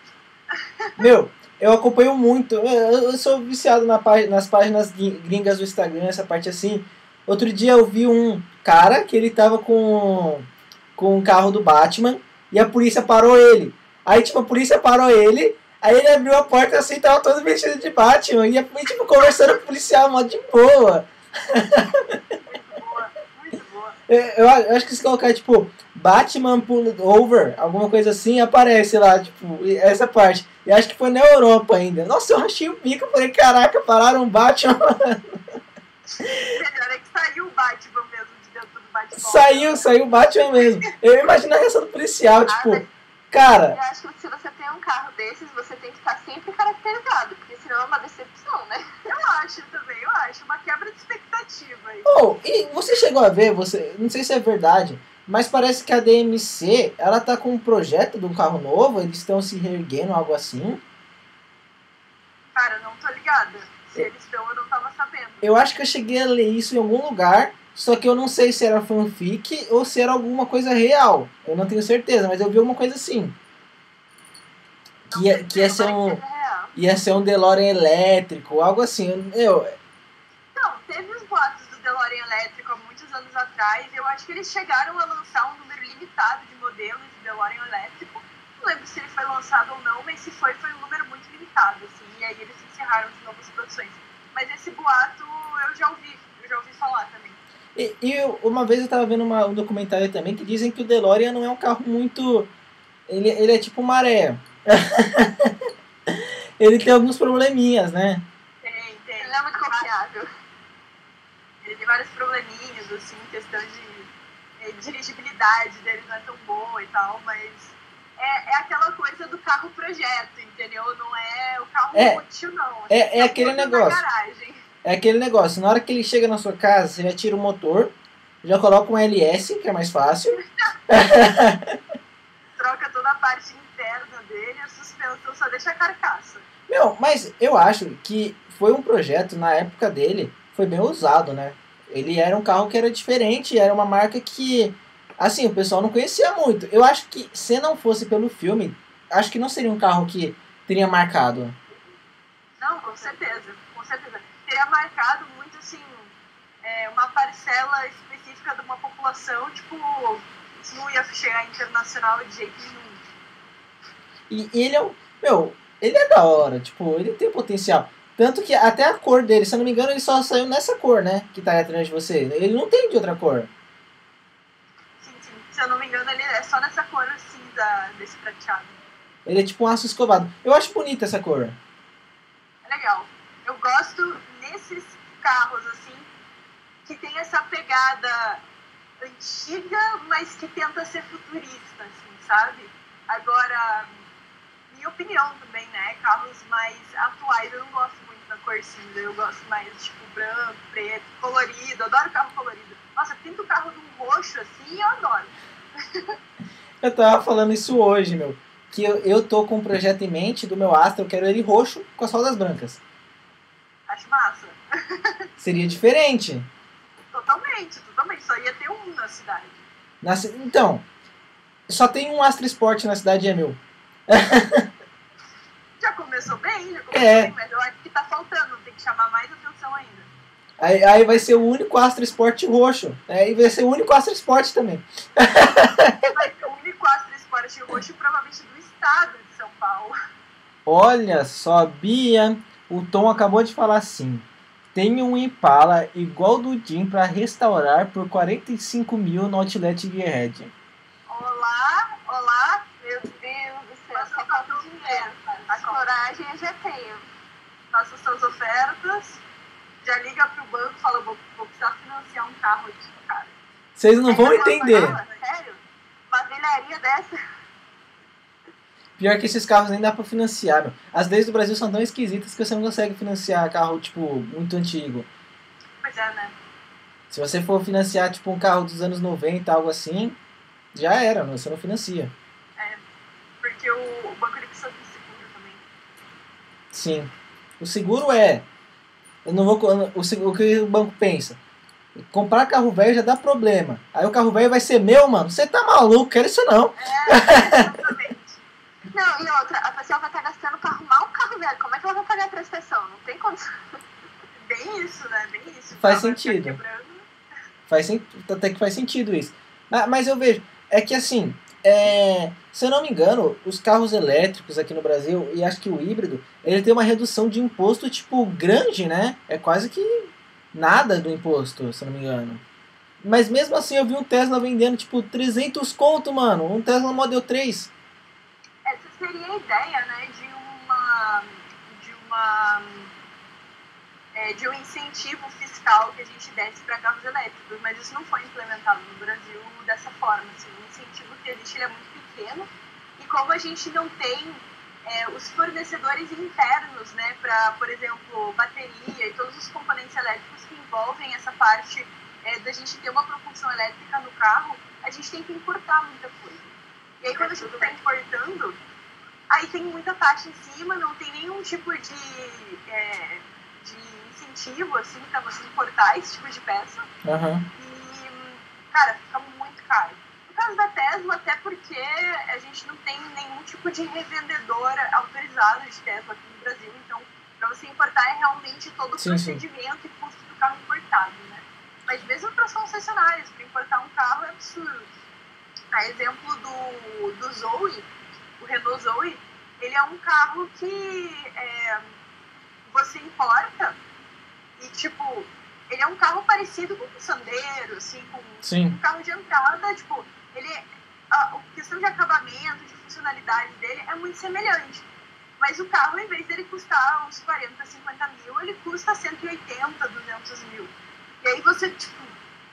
Meu, eu acompanho muito. Eu, eu sou viciado na nas páginas gringas do Instagram, essa parte assim. Outro dia eu vi um cara que ele tava com, com um carro do Batman e a polícia parou ele. Aí, tipo, a polícia parou ele. Aí ele abriu a porta assim, tava todo vestido de Batman. E, tipo, conversando com o policial, mó de boa. Eu, eu acho que se colocar, tipo, Batman pull over, alguma coisa assim, aparece lá, tipo, e- essa parte. E acho que foi na Europa ainda. Nossa, eu achei o bico, eu falei, caraca, pararam um Batman. Melhor é que saiu o Batman mesmo de dentro do Batmóvel. saiu, saiu o Batman mesmo. Eu imagino a reação do policial, tipo, Cara, Eu acho que se você tem um carro desses, você tem que estar sempre caracterizado, porque senão é uma decepção, né? Eu acho também, eu acho. Uma quebra de expectativa aí. oh, e você chegou a ver, você, não sei se é verdade, mas parece que a DMC, ela tá com um projeto de um carro novo, eles estão se reerguendo, algo assim. Cara, não tô ligada. Se eles estão, eu não tava sabendo. Eu acho que eu cheguei a ler isso em algum lugar, só que eu não sei se era fanfic ou se era alguma coisa real. Eu não tenho certeza, mas eu vi alguma coisa assim. Que ia, que ia ser um, ia ser um DeLorean elétrico, algo assim. Eu, Não, teve os boatos do DeLorean elétrico há muitos anos atrás. Eu acho que eles chegaram a lançar um número limitado de modelos de DeLorean elétrico. Não lembro se ele foi lançado ou não, mas se foi, foi um número muito limitado, assim. E aí eles encerraram de novo as produções. Mas esse boato eu já ouvi, eu já ouvi falar também. E, e uma vez eu tava vendo uma- um documentário também que dizem que o DeLorean não é um carro muito. Ele, ele é tipo maré. <laughs> ele tem alguns probleminhas, né? Tem, tem. Ele não é muito confiável. Ele tem vários probleminhas, assim, questão de eh, dirigibilidade dele não é tão boa e tal, mas é, é aquela coisa do carro projeto, entendeu? Não é o carro É. útil, não. É- é um aquele negócio. É aquele negócio, na hora que ele chega na sua casa, você já tira o motor, já coloca um LS, que é mais fácil. <laughs> Troca toda a parte interna dele, a suspensão só deixa a carcaça. Meu, mas eu acho que foi um projeto, na época dele, foi bem usado, né? Ele era um carro que era diferente, era uma marca que, assim, o pessoal não conhecia muito. Eu acho que se não fosse pelo filme, acho que não seria um carro que teria marcado. Não, com certeza, com certeza. Teria marcado muito, assim, é, uma parcela específica de uma população, tipo, não ia chegar internacional de jeito nenhum. E, e ele é um. Meu, ele é da hora, tipo, ele tem potencial. Tanto que até a cor dele, se eu não me engano, ele só saiu nessa cor, né? Que tá aí atrás de você. Ele não tem de outra cor. Sim, sim. Se eu não me engano, ele é só nessa cor cinza desse prateado. Ele é tipo um aço escovado. Eu acho bonita essa cor. É legal. Eu gosto nesses carros, assim, que tem essa pegada antiga, mas que tenta ser futurista, assim, sabe? Agora, minha opinião também, né? Carros mais atuais, eu não gosto da cor cinza, eu gosto mais, tipo, branco, preto, colorido, eu adoro carro colorido. Nossa, pinta o carro de um roxo, assim, eu adoro. <laughs> Eu tava falando isso hoje, meu. Que eu, eu tô com um projeto em mente do meu Astra, eu quero ele roxo com as rodas brancas. Acho massa. <laughs> Seria diferente. Totalmente, totalmente. Só ia ter um na cidade. Na então, só tem um Astra Sport na cidade, é meu. <laughs> Já começou bem, já começou É. bem, que tá faltando, tem que chamar mais atenção ainda. Aí, aí vai ser o único Astra Sport roxo. Aí vai ser o único Astra Sport também. <laughs> Vai ser o único Astra Sport roxo, provavelmente do estado de São Paulo. Olha só, Bia, o Tom acabou de falar assim. Tem um Impala igual do Jim pra restaurar por 45 mil no Outlet Gearhead. Olá, olá. Meu Deus do céu, só falta dinheiro. A coragem eu já tenho. Faça suas ofertas. Já liga pro banco e fala, vou, vou precisar financiar um carro aqui, cara. Vocês não vão Aí você entender. fala, Sério? Uma velharia dessa? Pior que esses carros nem dá pra financiar, meu. As leis do Brasil são tão esquisitas que você não consegue financiar carro, tipo, muito antigo. Pois é, né? Se você for financiar, tipo, um carro dos anos 90, algo assim, já era, meu, você não financia. Porque o, o banco ele precisa de seguro também. Sim. O seguro é. Eu não vou. O, o que o banco pensa? Comprar carro velho já dá problema. Aí o carro velho vai ser meu, mano. Você tá maluco, quero isso não. Exatamente. Não, e outra, a pessoa vai estar gastando pra arrumar um carro velho. Como é que ela vai pagar a prestação? Não tem condição. <laughs> Bem isso, né? Bem isso. O Faz carro ficar sentido. quebrando. Faz até que faz sentido isso. Ah, mas eu vejo, é que assim, é, se eu não me engano, os carros elétricos aqui no Brasil, e acho que o híbrido, ele tem uma redução de imposto, tipo, grande, né? É quase que nada do imposto, se eu não me engano. Mas mesmo assim, eu vi um Tesla vendendo, tipo, 300 conto, mano. Um Tesla Model 3. Essa seria a ideia, né, de uma de uma é, de um incentivo fiscal que a gente desse para carros elétricos, mas isso não foi implementado no Brasil dessa forma. Assim, o incentivo que existe é muito pequeno E como a gente não tem é, os fornecedores internos, né, para, por exemplo, bateria e todos os componentes elétricos que envolvem essa parte é, da gente ter uma propulsão elétrica no carro, a gente tem que importar muita coisa. E aí, quando a gente está importando, aí tem muita taxa em cima, não tem nenhum tipo de, é, de incentivo, assim, para você importar esse tipo de peça. Aham. E, cara, fica muito caro. No caso da Tesla, até porque a gente não tem nenhum tipo de revendedora autorizado de Tesla aqui no Brasil, então, para você importar é realmente todo o Sim, sim. procedimento e custo do carro importado, né? Mas mesmo para as concessionárias, para importar um carro é absurdo. A exemplo do, do Zoe, o Renault Zoe, ele é um carro que é, você importa e, tipo, ele é um carro parecido com um Sandero, assim, com Sim. um carro de entrada, tipo, ele, a, a questão de acabamento, de funcionalidade dele é muito semelhante. Mas o carro, em vez dele custar uns 40, 50 mil, ele custa 180, 200 mil. E aí você, tipo,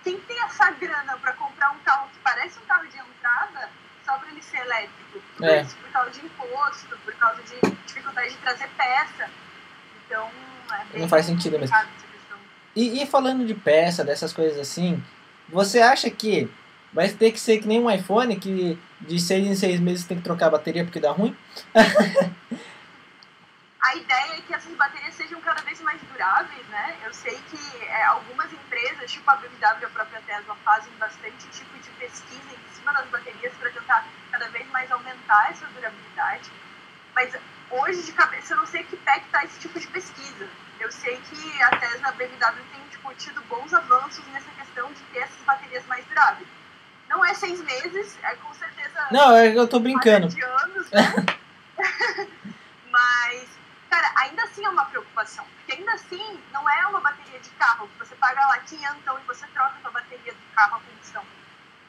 quem tem essa grana para comprar um carro que parece um carro de entrada só para ele ser elétrico? Tudo É. isso por causa de imposto, por causa de dificuldade de trazer peça. Então, é Não faz sentido mesmo. E, e falando de peça, dessas coisas assim, você acha que vai ter que ser que nem um iPhone, que de seis em seis meses tem que trocar a bateria porque dá ruim? <laughs> A ideia é que essas baterias sejam cada vez mais duráveis, né? Eu sei que é, algumas empresas, tipo a BMW e a própria Tesla, fazem bastante tipo de pesquisa em cima das baterias para tentar cada vez mais aumentar essa durabilidade. Mas hoje, de cabeça, eu não sei que pé que tá esse tipo de pesquisa. Eu sei que a Tesla BMW têm tipo, tido bons avanços nessa questão de ter essas baterias mais duráveis. Não é seis meses, é com certeza Não, é que eu tô brincando. de anos, né? <laughs> Mas, cara, ainda assim é uma preocupação. Porque ainda assim não é uma bateria de carro que você paga lá 500 e você troca a sua bateria do carro a combustão.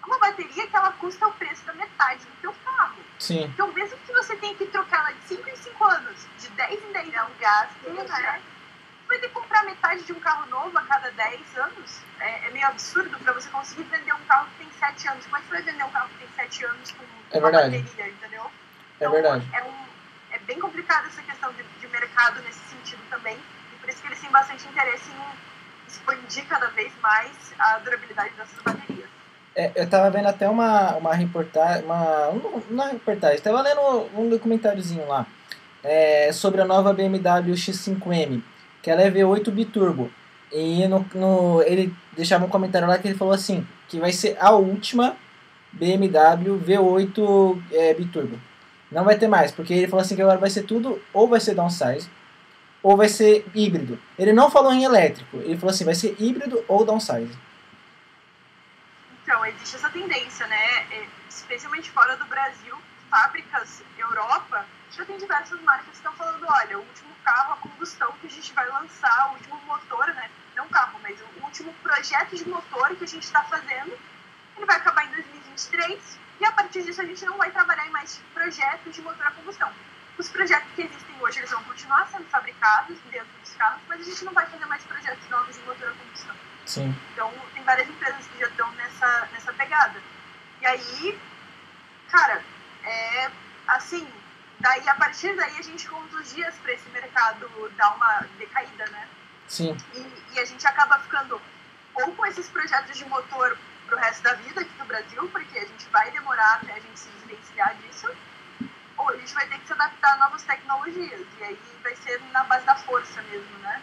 É uma bateria que ela custa o preço da metade do teu carro. Sim. Então, mesmo que você tenha que trocar ela de 5 em 5 anos, de 10 em 10 anos, gasto, né? Você vai ter que comprar metade de um carro novo a cada 10 anos. É, é meio absurdo para você conseguir vender um carro que tem 7 anos. Como é que você vai vender um carro que tem 7 anos com É uma verdade. bateria, entendeu? É verdade. É, um, é bem complicado essa questão de, de mercado nesse sentido também. E por isso que eles têm bastante interesse em expandir cada vez mais a durabilidade dessas baterias. É, eu tava vendo até uma, uma reportagem, uma, um- não é reportagem, tava lendo um documentáriozinho lá é, sobre a nova BMW X5M, que ela é V8 biturbo. E no, no, ele deixava um comentário lá que ele falou assim, que vai ser a última BMW V8 é, biturbo. Não vai ter mais, porque ele falou assim que agora vai ser tudo, ou vai ser downsize, ou vai ser híbrido. Ele não falou em elétrico, ele falou assim, vai ser híbrido ou downsize. Existe essa tendência, né? É, Especialmente fora do Brasil, fábricas Europa, já tem diversas marcas que estão falando, olha, o último carro a combustão que a gente vai lançar, o último motor, né? Não carro, mas o último projeto de motor que a gente está fazendo, ele vai acabar em 2023 e a partir disso a gente não vai trabalhar em mais projetos de motor a combustão. Os projetos que existem hoje, eles vão continuar sendo fabricados dentro dos carros, mas a gente não vai fazer mais projetos novos de motor a combustão. Sim. Então, tem várias empresas que já estão nessa, nessa pegada. E aí, cara, é assim, daí a partir daí a gente conta os dias para esse mercado dar uma decaída, né? Sim. E, e a gente acaba ficando ou com esses projetos de motor pro resto da vida aqui no Brasil, porque a gente vai demorar até a gente se desvencilhar disso, ou a gente vai ter que se adaptar a novas tecnologias. E aí vai ser na base da força mesmo, né?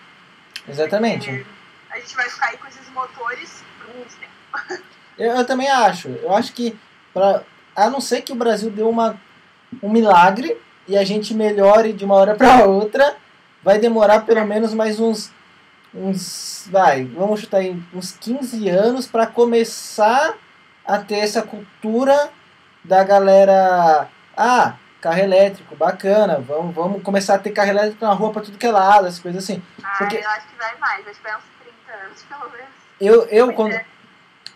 Exatamente. Porque a gente vai ficar aí com esses motores por muito tempo. Eu, eu também acho. Eu acho que, pra, a não ser que o Brasil dê uma, um milagre e a gente melhore de uma hora para outra, vai demorar pelo menos mais uns. uns vai, vamos chutar aí, uns 15 anos para começar a ter essa cultura da galera. Ah, carro elétrico, bacana, vamos, vamos começar a ter carro elétrico na rua para tudo que é lado, essas coisas assim. Ah, Porque- eu acho que vai mais, acho que vai uns 30 anos, pelo menos. Eu, eu Pois quando, é.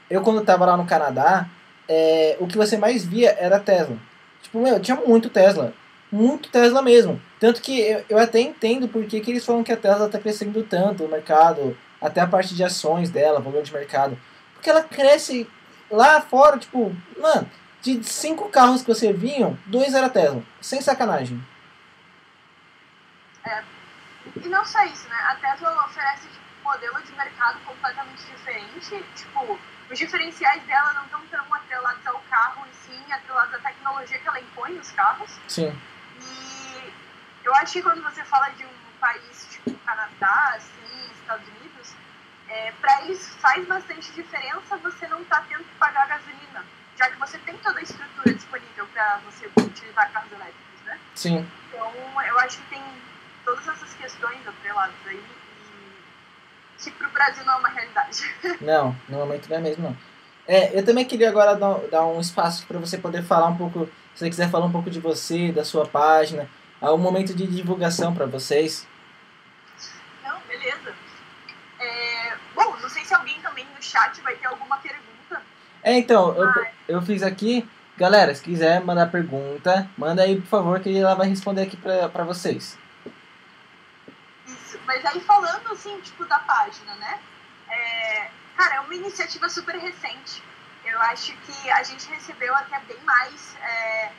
eu quando tava lá no Canadá, é, o que você mais via era Tesla. Tipo, meu, tinha muito Tesla. Muito Tesla mesmo. Tanto que eu, eu até entendo por que eles falam que a Tesla tá crescendo tanto o mercado, até a parte de ações dela, valor de mercado. Porque ela cresce lá fora, tipo, mano, de cinco carros que você vinham, dois era Tesla. Sem sacanagem. E não só isso, né? A Tesla oferece tipo, modelo de mercado completamente diferente. Tipo, os diferenciais dela não estão tão atrelados ao carro, e sim atrelados à tecnologia que ela impõe nos carros. Sim. E eu acho que quando você fala de um país tipo Canadá, assim, Estados Unidos, é, para eles faz bastante diferença você não estar tá tendo que pagar gasolina, já que você tem toda a estrutura disponível para você utilizar carros elétricos, né? Sim. Então, eu acho que tem todas essas questões atreladas aí que para o Brasil não é uma realidade. <laughs> Não, no momento não é mesmo, não. É, eu também queria agora dar, dar um espaço para você poder falar um pouco, se você quiser falar um pouco de você, da sua página, há um momento de divulgação para vocês. Não, beleza. É, bom, não sei se alguém também no chat vai ter alguma pergunta. É, então, eu, eu fiz aqui. Galera, se quiser mandar pergunta, manda aí, por favor, que ela vai responder aqui para vocês. Mas aí falando assim, tipo, da página, né? É, cara, é uma iniciativa super recente. Eu acho que a gente recebeu até bem mais é,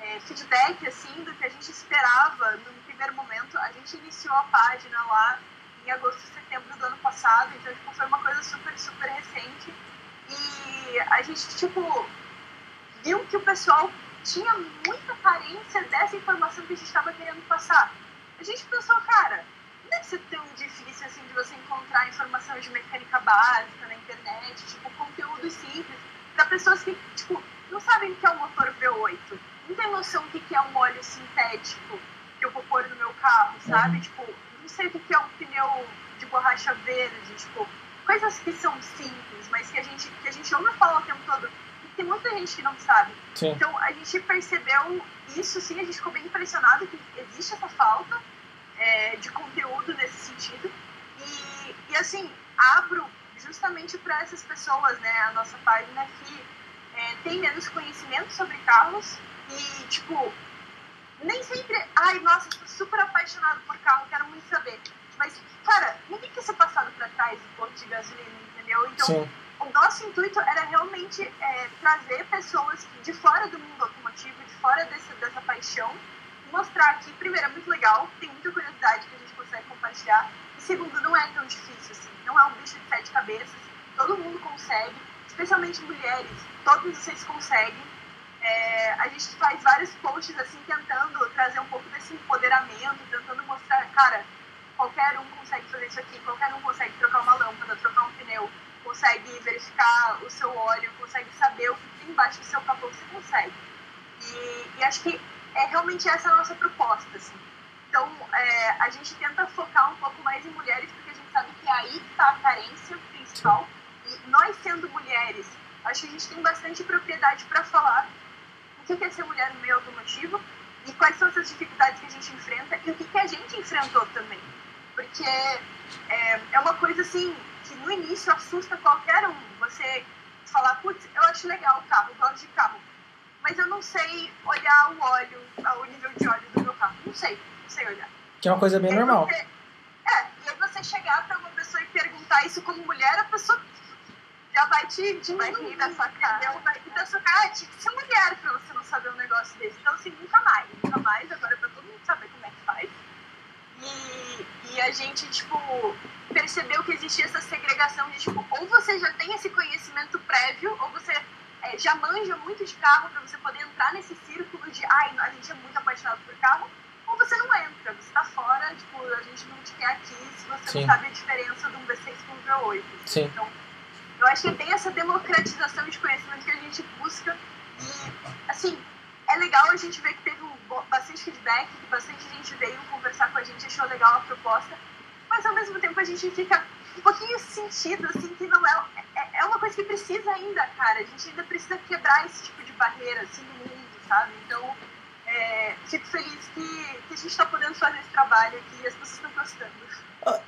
é, feedback, assim, do que a gente esperava no primeiro momento. A gente iniciou a página lá em agosto, setembro do ano passado, então, tipo, foi uma coisa super, super recente. E a gente, tipo, viu que o pessoal tinha muita carência dessa informação que a gente estava querendo passar. A gente pensou, cara, deve ser tão difícil assim de você encontrar informação de mecânica básica na internet, tipo, conteúdo simples, para pessoas que, tipo, não sabem o que é um motor V8, não tem noção do que é um óleo sintético que eu vou pôr no meu carro, sabe? Uhum. Tipo, não sei o que é um pneu de borracha verde, tipo, coisas que são simples, mas que a gente, que a gente ouve falar o tempo todo. E tem muita gente que não sabe. Sim. Então a gente percebeu isso, sim, a gente ficou bem impressionado que existe essa falta é, de conteúdo nesse sentido. E, e assim, abro justamente para essas pessoas, né, a nossa página que é, tem menos conhecimento sobre carros e, tipo, nem sempre, ai, nossa, estou super apaixonado por carro, quero muito saber. Mas, cara, ninguém quer ser passado para trás do posto de gasolina, entendeu? Então, Sim. o nosso intuito era realmente é, trazer pessoas de fora do mundo automotivo, de fora desse, dessa paixão, mostrar que, primeiro, é muito legal, tem muita curiosidade que a gente consegue compartilhar, e segundo, não é tão difícil assim, não é um bicho de sete cabeças, todo mundo consegue, especialmente mulheres, todos vocês conseguem. É, a gente faz vários posts assim, tentando trazer um pouco desse empoderamento, tentando mostrar, cara, qualquer um consegue fazer isso aqui, qualquer um consegue trocar uma lâmpada, trocar um pneu, consegue verificar o seu óleo, consegue saber o que tem embaixo do seu capô, você consegue. E, e acho que é realmente essa a nossa proposta, assim. Então, é, a gente tenta focar um pouco mais em mulheres, porque a gente sabe que aí está a carência principal. E nós, sendo mulheres, acho que a gente tem bastante propriedade para falar o que é ser mulher no meio automotivo e quais são essas dificuldades que a gente enfrenta e o que, que a gente enfrentou também. Porque é, é uma coisa, assim, que no início assusta qualquer um. Você falar, putz, eu acho legal o carro, eu gosto de carro mas eu não sei olhar o óleo, o nível de óleo do meu carro. Não sei, não sei olhar. Que é uma coisa bem normal. Você, é, e aí você chegar pra uma pessoa e perguntar isso como mulher, a pessoa já vai te, te vai rir da sua cara. Vai rir da sua cara. Ah, tinha que ser mulher pra você não saber um negócio desse. Então, assim, nunca mais, nunca mais. Agora é pra todo mundo saber como é que faz. E, e a gente, tipo, percebeu que existia essa segregação de, tipo, ou você já tem esse conhecimento prévio, ou você é, já manja muito de carro para você poder entrar nesse círculo de ai, a gente é muito apaixonado por carro, ou você não entra, você está fora, tipo, a gente não te quer aqui se você Sim. não sabe a diferença de um V6 com um V8. Sim. Então, eu acho que tem essa democratização de conhecimento que a gente busca e, assim, é legal a gente ver que teve bastante feedback, que bastante gente veio conversar com a gente, achou legal a proposta, mas ao mesmo tempo a gente fica um pouquinho sentido, assim, que não é, é, é uma coisa que precisa ainda, cara. A gente ainda precisa quebrar esse tipo de barreira, assim, no mundo, sabe? Então, é, fico feliz que, que a gente está podendo fazer esse trabalho aqui e as pessoas estão gostando.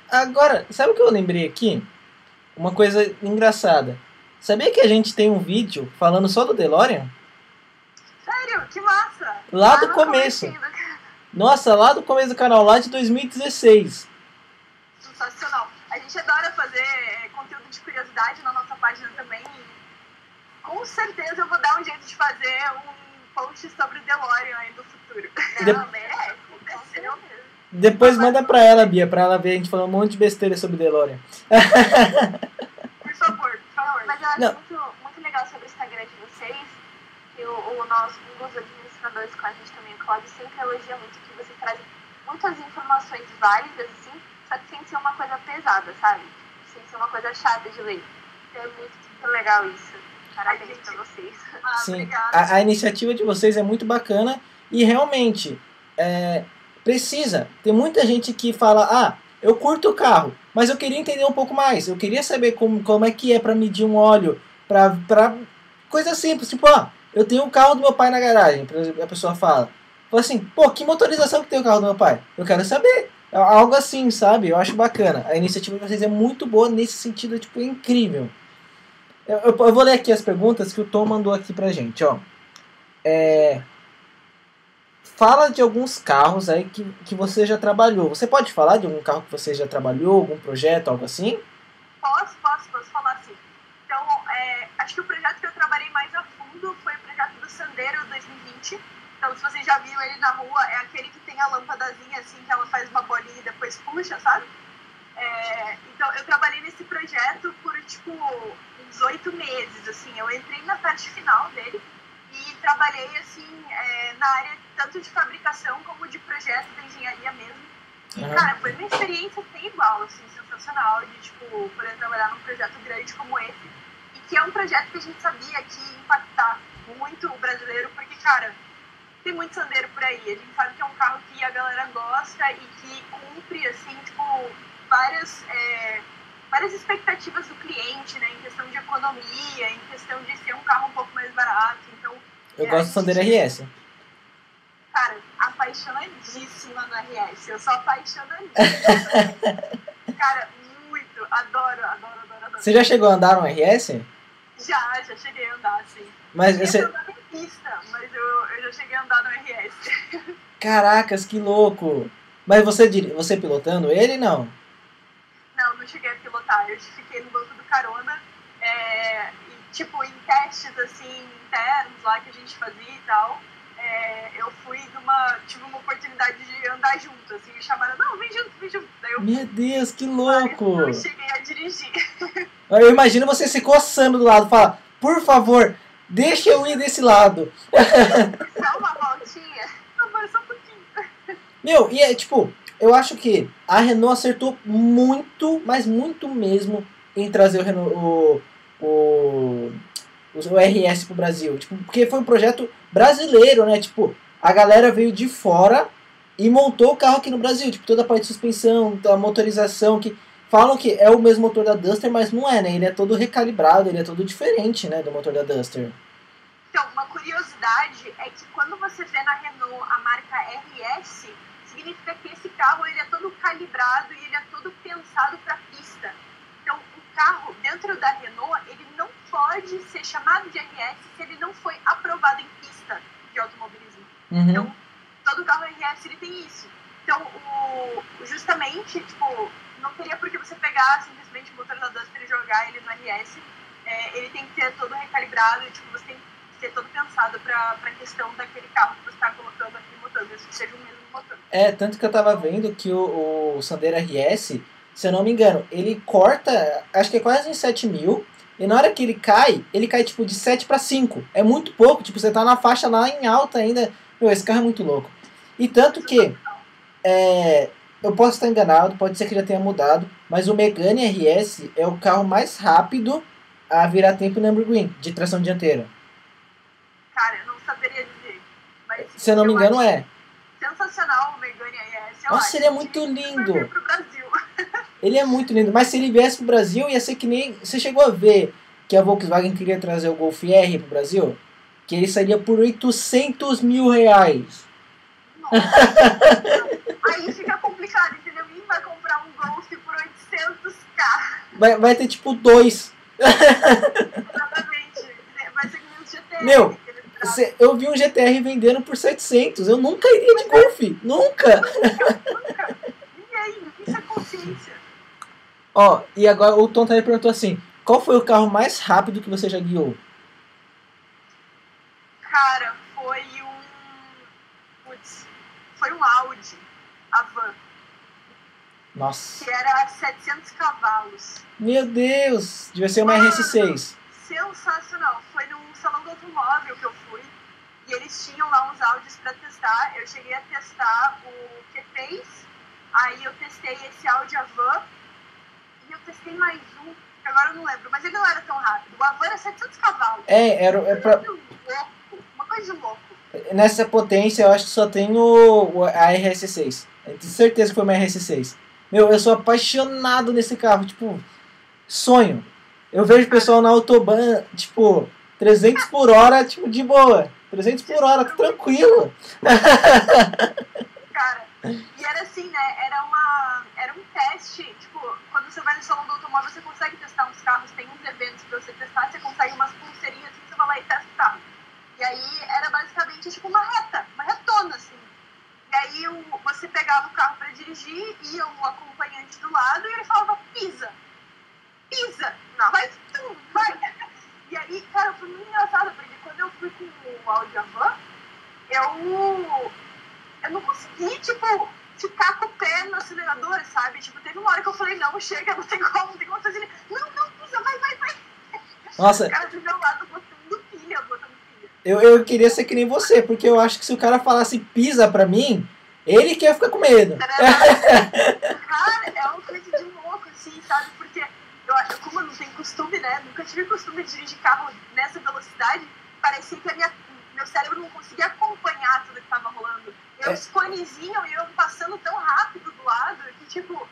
Agora, sabe o que eu lembrei aqui? Uma coisa engraçada. Sabia que a gente tem um vídeo falando só do DeLorean? Sério? Que massa! Lá Lá do começo. comecinho Nossa, lá do começo do canal, lá de 2016. Sensacional. Gente adora fazer é, conteúdo de curiosidade na nossa página também. E com certeza eu vou dar um jeito de fazer um post sobre o DeLorean aí do futuro. <laughs> De- Não, merece, com certeza. Depois manda pra ela, Bia, pra ela ver a gente falando um monte de besteira sobre DeLorean. <laughs> Por favor, por favor. Mas eu acho Não. muito, muito legal sobre o Instagram de vocês, que o, o nosso, um dos administradores com a gente também, o Cláudio, sempre elogia muito que vocês trazem muitas informações válidas, assim, só que sem ser uma coisa pesada, sabe? Sem ser uma coisa chata de ler. Então é muito, muito legal isso. Parabéns Ai, pra vocês. Ah, Sim, a, a iniciativa de vocês é muito bacana e realmente é, precisa. Tem muita gente que fala, ah, eu curto o carro, mas eu queria entender um pouco mais. Eu queria saber como, como é que é para medir um óleo, pra coisa simples, tipo, ah, eu tenho o carro do meu pai na garagem, por exemplo, a pessoa fala. Fala assim, pô, que motorização que tem o carro do meu pai? Eu quero saber. É Algo assim, sabe? Eu acho bacana. A iniciativa de vocês é muito boa nesse sentido, tipo, é incrível. Eu, eu- eu vou ler aqui as perguntas que o Tom mandou aqui pra gente, ó. É, fala de alguns carros aí que, que você já trabalhou. Você pode falar de algum carro que você já trabalhou, algum projeto, algo assim? Posso, posso, posso falar assim. Então, é, acho que o projeto que eu trabalhei mais a fundo foi o projeto do Sandero 2020. Então, se vocês já viram ele na rua, é aquele que tem a lâmpadazinha assim, que ela faz uma bolinha e depois puxa, sabe? É, então, eu trabalhei nesse projeto por, tipo, uns oito meses, assim. Eu entrei na parte final dele e trabalhei, assim, é, na área tanto de fabricação como de projeto, da engenharia mesmo. E, Aham. cara, foi uma experiência sem igual, assim, sensacional de, tipo, poder trabalhar num projeto grande como esse. E que é um projeto que a gente sabia que ia impactar muito o brasileiro, porque, cara, tem muito sandeiro por aí. A gente sabe que é um carro que a galera gosta e que cumpre, assim, tipo, várias, é, várias expectativas do cliente, né? Em questão de economia, em questão de ser um carro um pouco mais barato. Então, Eu é, gosto do Sandero RS. Cara, apaixonadíssima no RS. Eu sou apaixonadíssima. <laughs> cara, muito. Adoro, adoro, adoro, adoro. Você já chegou a andar no RS? Já, já cheguei a andar, assim. Mas Eu você. andava em pista, mas eu, eu já cheguei a andar no RS. <laughs> Caracas, que louco! Mas você, você pilotando ele, não? Não, não cheguei a pilotar. Eu fiquei no banco do carona. é, e, tipo, em testes, assim, internos lá que a gente fazia e tal. é, eu fui numa. Tive uma oportunidade de andar junto, assim, me chamaram, não, vem junto, vem junto. Eu Meu Deus, que louco! não cheguei a dirigir. <laughs> Eu imagino você se coçando do lado, fala, por favor, deixa eu ir desse lado. <laughs> Só uma voltinha. Só um pouquinho. Meu, e é tipo, eu acho que a Renault acertou muito, mas muito mesmo, em trazer o Renault, o, o, o RS pro Brasil. Tipo, porque foi um projeto brasileiro, né? Tipo, a galera veio de fora e montou o carro aqui no Brasil. Tipo, toda a parte de suspensão, a motorização, que falam que é o mesmo motor da Duster, mas não é, né? Ele é todo recalibrado, ele é todo diferente, né, do motor da Duster. Então, uma curiosidade é que quando você vê na Renault a marca RS, significa que esse carro ele é todo calibrado e ele é todo pensado para pista. Então, o carro dentro da Renault, ele não pode ser chamado de RS se ele não foi aprovado em pista de automobilismo. Uhum. Então, todo carro RS ele tem isso. Então, o, justamente, tipo, não teria por que você pegar simplesmente o motor da Duster e jogar ele no RS. É, ele tem que ser todo recalibrado, tipo, você tem que ser todo pensado para a questão daquele carro que você está colocando aquele motor, mesmo que seja o mesmo motor. É, tanto que eu tava vendo que o, o Sandero RS, se eu não me engano, ele corta, acho que é quase em 7 mil, e na hora que ele cai, ele cai tipo de 7 para 5. É muito pouco, tipo, você tá na faixa lá em alta ainda. Meu, esse carro é muito louco. E tanto que, é, eu posso estar enganado, pode ser que já tenha mudado, mas o Megane RS é o carro mais rápido a virar tempo no Nürburgring, de tração dianteira. Cara, eu não saberia dizer. Mas Se eu não me engano, é. sensacional o Megane RS. Eu Nossa, ele é muito lindo. <laughs> Ele é muito lindo, mas se ele viesse pro Brasil, ia ser que nem. Você chegou a ver que a Volkswagen queria trazer o Golf R pro Brasil? Que ele sairia por 800 mil reais. Nossa. <laughs> Aí fica complicado, entendeu? Ninguém vai comprar um Golf por 800k. Vai, vai ter tipo dois. Exatamente. Vai ser que nem os GTR. Meu, eu vi um GTR vendendo por 700. Eu nunca iria de Golf. Nunca. Ninguém, isso é consciência. Ó, e agora o Tom também perguntou assim: qual foi o carro mais rápido que você já guiou? foi um. Putz, foi um Audi, a van. Nossa. Que era 700 cavalos. Meu Deus! Devia ser uma RS6. Sensacional. Foi num salão do automóvel que eu fui. E eles tinham lá uns áudios para testar. Eu cheguei a testar o Q3. Aí eu testei esse áudio Avan. E eu testei mais um, que agora eu não lembro. Mas ele não era tão rápido. O Avan era 700 cavalos. É, era. É pra... louco. Uma coisa de louco. Nessa potência, eu acho que só tem o, a RS6. Eu tenho certeza que foi uma RS6. Meu, eu sou apaixonado nesse carro, tipo, sonho. Eu vejo pessoal na autobahn, tipo, 300 por hora, tipo, de boa. 300 por hora, tranquilo. <laughs> Cara, e era assim, né? Era, uma, era um teste, tipo, quando você vai no salão do automóvel, você consegue testar uns carros, tem uns eventos pra você testar, você consegue umas pulseirinhas assim, você vai lá e testa o carro. E aí era basicamente tipo uma reta, uma retona, assim. E aí o, você pegava o carro para dirigir, ia o acompanhante do lado e ele falava, pisa, pisa, não, vai, tu, vai. E aí, cara, foi muito engraçado, porque quando eu fui com o Audi Avant, eu, eu não consegui, tipo, ficar com o pé no acelerador, sabe? Tipo, teve uma hora que eu falei, não, chega, não tem como, não tem como fazer. Não, não, pisa, vai, vai, vai. Nossa. O cara do meu lado botando pilha, botando eu, eu queria ser que nem você, porque eu acho que se o cara falasse pisa pra mim, ele que ia ficar com medo. <laughs> Cara, é uma coisa de louco, assim, sabe? Porque eu, como eu não tenho costume, né? Nunca tive costume de dirigir carro nessa velocidade, parecia que a minha, meu cérebro não conseguia acompanhar tudo que tava rolando. Eu, é. e eu passando tão rápido do lado que, tipo,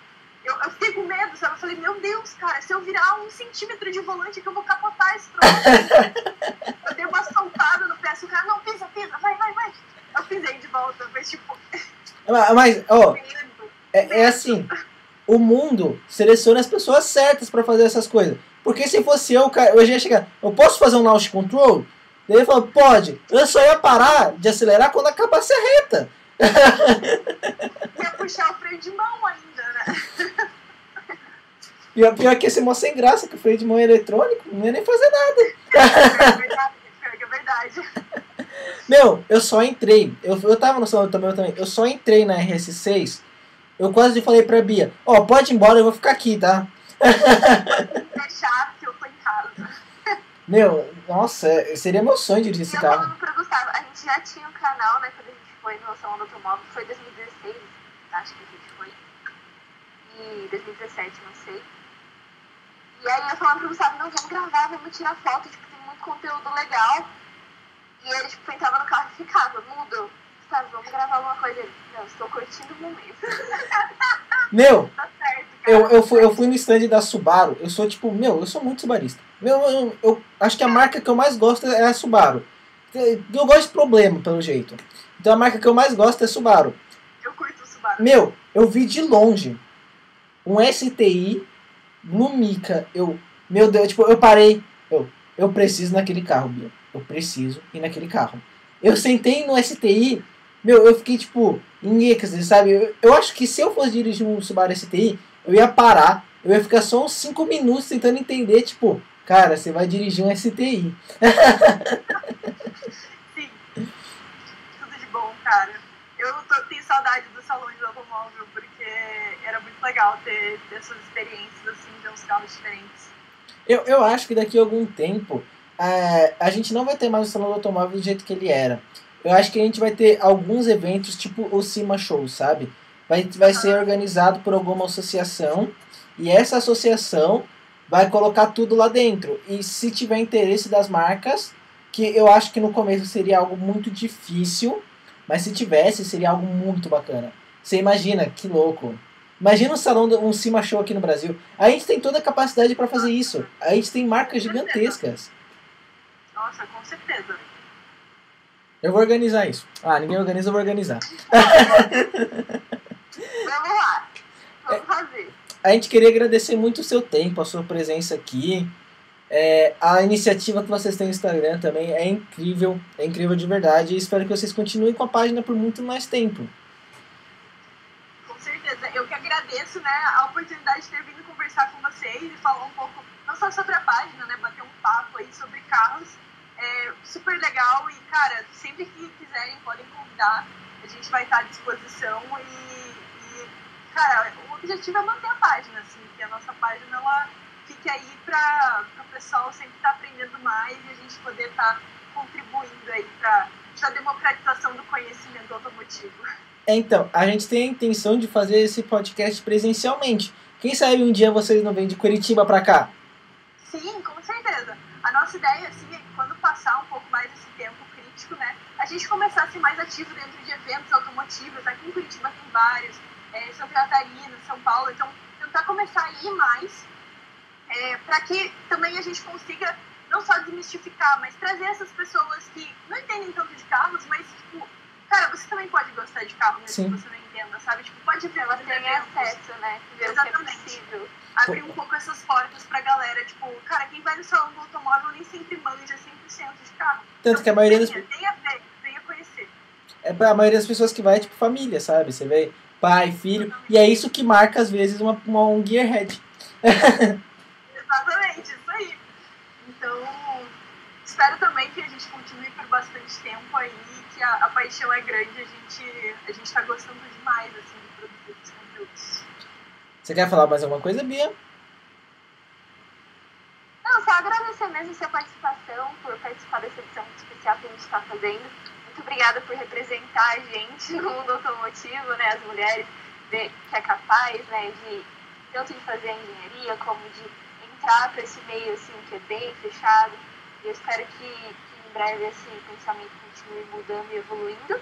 eu, eu fiquei com medo, sabe? Eu falei, meu Deus, cara, se eu virar um centímetro de volante que eu vou capotar esse troço. <laughs> eu dei uma soltada no pé, assim, o cara, não, pisa, pisa, vai, vai, vai. Eu pisei de volta, mas tipo... <laughs> Mas, ó, é, é assim, o mundo seleciona as pessoas certas para fazer essas coisas. Porque se fosse eu, eu já ia chegar, eu posso fazer um launch control? Daí ele falou, pode. Eu só ia parar de acelerar quando acabasse a reta. <laughs> Ia puxar o freio de mão ainda, né? Pior, pior que esse moço sem graça, que o freio de mão é eletrônico, não ia nem fazer nada. É verdade, é verdade. Meu, eu só entrei. Eu, eu tava no salão também, eu também. Eu só entrei na RS6. Eu quase falei pra Bia, ó, oh, pode ir embora, eu vou ficar aqui, tá? Deixar que eu tô em casa. Meu, nossa, seria meu sonho dirigir esse carro. Eu Gustavo, a gente já tinha um canal, né, quando foi no Salão do Automóvel, foi 2016, acho que a gente foi. E 2017, não sei. E aí eu falando pro Gustavo, não, vamos gravar, vamos tirar foto, tipo, tem muito conteúdo legal. E ele, tipo, entrava no carro e ficava, mudo. Gustavo, vamos gravar alguma coisa. Ele, não, estou curtindo o momento. <laughs> Meu, tá certo, eu, eu, fui, eu fui no stand da Subaru, eu sou tipo, meu, eu sou muito subarista. Meu, eu, eu acho que a marca que eu mais gosto é a Subaru. Eu gosto de problema, pelo jeito. Então a marca que eu mais gosto é Subaru. Eu curto o Subaru. Meu, eu vi de longe um STI Lumica. Eu, meu Deus, tipo, eu parei. Eu, eu preciso naquele carro, Bia. Eu preciso ir naquele carro. Eu sentei no STI, meu, eu fiquei tipo, em êxtase, sabe? Eu, eu acho que se eu fosse dirigir um Subaru STI, eu ia parar, eu ia ficar só uns 5 minutos tentando entender, tipo, cara, você vai dirigir um STI. <laughs> Sim. Tudo de bom, cara. Eu tô, tenho saudade dos salões do automóvel, porque era muito legal ter, ter essas experiências, assim, de uns carros diferentes. Eu, eu acho que daqui a algum tempo é, a gente não vai ter mais o salão do automóvel do jeito que ele era. Eu acho que a gente vai ter alguns eventos, tipo o Cima Show, sabe? Vai, vai ser organizado por alguma associação e essa associação vai colocar tudo lá dentro. E se tiver interesse das marcas, que eu acho que no começo seria algo muito difícil, mas se tivesse, seria algo muito bacana. Você imagina, que louco. Imagina um salão, um Cima Show aqui no Brasil. A gente tem toda a capacidade para fazer isso. A gente tem marcas gigantescas. Nossa, com certeza. Eu vou organizar isso. Ah, ninguém organiza, eu vou organizar. <laughs> Vamos lá. Vamos fazer. A gente queria agradecer muito o seu tempo, a sua presença aqui. É, a iniciativa que vocês têm no Instagram também é incrível, é incrível de verdade. E espero que vocês continuem com a página por muito mais tempo. Com certeza. Eu que agradeço né, a oportunidade de ter vindo conversar com vocês e falar um pouco, não só sobre a página, né, bater um papo aí sobre carros, é super legal e, cara, sempre que quiserem podem convidar, a gente vai estar à disposição e, e cara, o objetivo é manter a página, assim, que a nossa página ela fique aí para o pessoal sempre estar tá aprendendo mais e a gente poder estar tá contribuindo aí para a democratização do conhecimento automotivo. Então, a gente tem a intenção de fazer esse podcast presencialmente. Quem sabe um dia vocês não vêm de Curitiba para cá? Sim, com certeza. A nossa ideia, assim, é que quando passar um pouco mais esse tempo crítico, né, a gente começar a ser mais ativo dentro de eventos automotivos. Aqui em Curitiba tem vários, é, Santa Catarina, São Paulo. Então, tentar começar a ir mais é, para que também a gente consiga não só desmistificar, mas trazer essas pessoas que não entendem tanto de carros, mas, tipo, cara, você também pode gostar de carro mesmo Sim. que você não entenda, sabe? Tipo, pode ver, ela tem acesso, né? Ver Exatamente. o que é possível. Abrir um pouco essas portas pra galera, tipo, cara, quem vai no salão do automóvel nem sempre manja 100% de carro. Tanto então, que a maioria das venha, venha ver, venha conhecer. é pra maioria das pessoas que vai, é tipo família, sabe? Você vê pai, filho, e é isso que marca às vezes uma, uma um gearhead. <laughs> Exatamente, isso aí. Então, espero também que a gente continue por bastante tempo aí, que a, a paixão é grande, a gente, a gente tá gostando demais, assim, de produzir esses conteúdos. Você quer falar mais alguma coisa, Bia? Não, só agradecer mesmo a sua participação, por participar dessa edição especial que a gente está fazendo. Muito obrigada por representar a gente <laughs> no mundo automotivo, né, as mulheres, ver que é capaz, né, de tanto de fazer a engenharia como de para esse meio assim que é bem fechado. E eu espero que, que em breve esse pensamento continue mudando e evoluindo.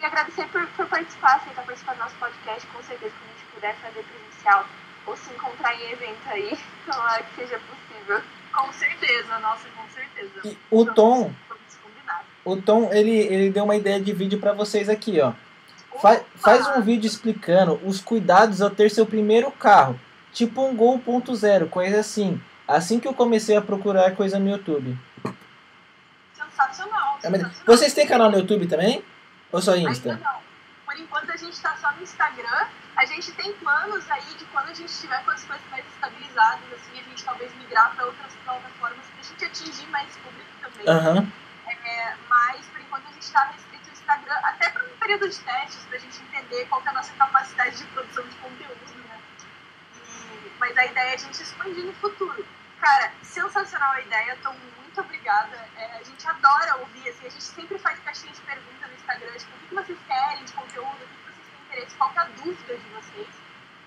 E agradecer por, por participar, aceitar participar do nosso podcast. Com certeza, quando a gente puder fazer presencial ou se encontrar em evento aí, <laughs> tomara que seja possível. Com certeza, nossa, com certeza. E o Tom, Vamos combinar. o Tom, ele, ele deu uma ideia de vídeo pra vocês aqui, ó. Fa faz um vídeo explicando os cuidados ao ter seu primeiro carro, tipo um Gol 1.0, coisa assim. Assim que eu comecei a procurar coisa no YouTube. Sensacional, É, sensacional. Vocês têm canal no YouTube também? Ou só Insta? Ainda não. Por enquanto a gente tá só no Instagram. A gente tem planos aí de quando a gente tiver com as coisas mais estabilizadas, assim, a gente talvez migrar para outras plataformas pra gente atingir mais público também. Aham. É, mas por enquanto a gente está restrito ao Instagram, até para um período de testes, para a gente entender qual que é a nossa capacidade de produção de conteúdo, mas a ideia é a gente expandir no futuro. Cara, sensacional a ideia, tô muito obrigada. É, a gente adora ouvir, assim, a gente sempre faz caixinha de pergunta no Instagram, tipo, o que vocês querem de conteúdo, o que vocês têm interesse, qual que é a dúvida de vocês.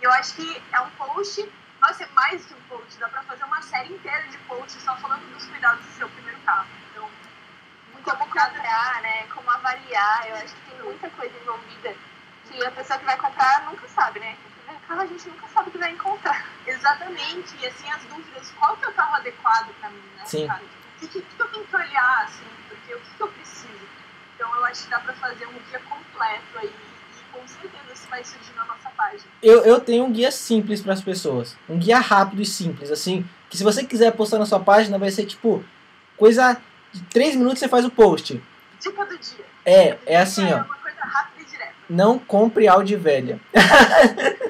E eu acho que é um post, nossa, é mais que um post, dá pra fazer uma série inteira de posts só falando dos cuidados do seu primeiro carro. Então, muito Como obrigada. comprar, né? Como avaliar. Eu acho que tem muita coisa envolvida que a pessoa que vai comprar nunca sabe, né? Carro a gente nunca sabe o que vai encontrar. Exatamente, e assim, as dúvidas, qual que é o carro adequado pra mim, né, Sim. cara? O que, que, que eu tenho que olhar, assim, porque o que, que eu preciso? Então eu acho que dá pra fazer um guia completo aí, e com certeza isso vai surgir na nossa página. Eu, eu tenho um guia simples para as pessoas. Um guia rápido e simples, assim. Que se você quiser postar na sua página, vai ser tipo. Coisa de 3 minutos você faz o post. Dica do dia. É, é assim, É ó. uma coisa rápida e. Não compre Audi velha. <laughs>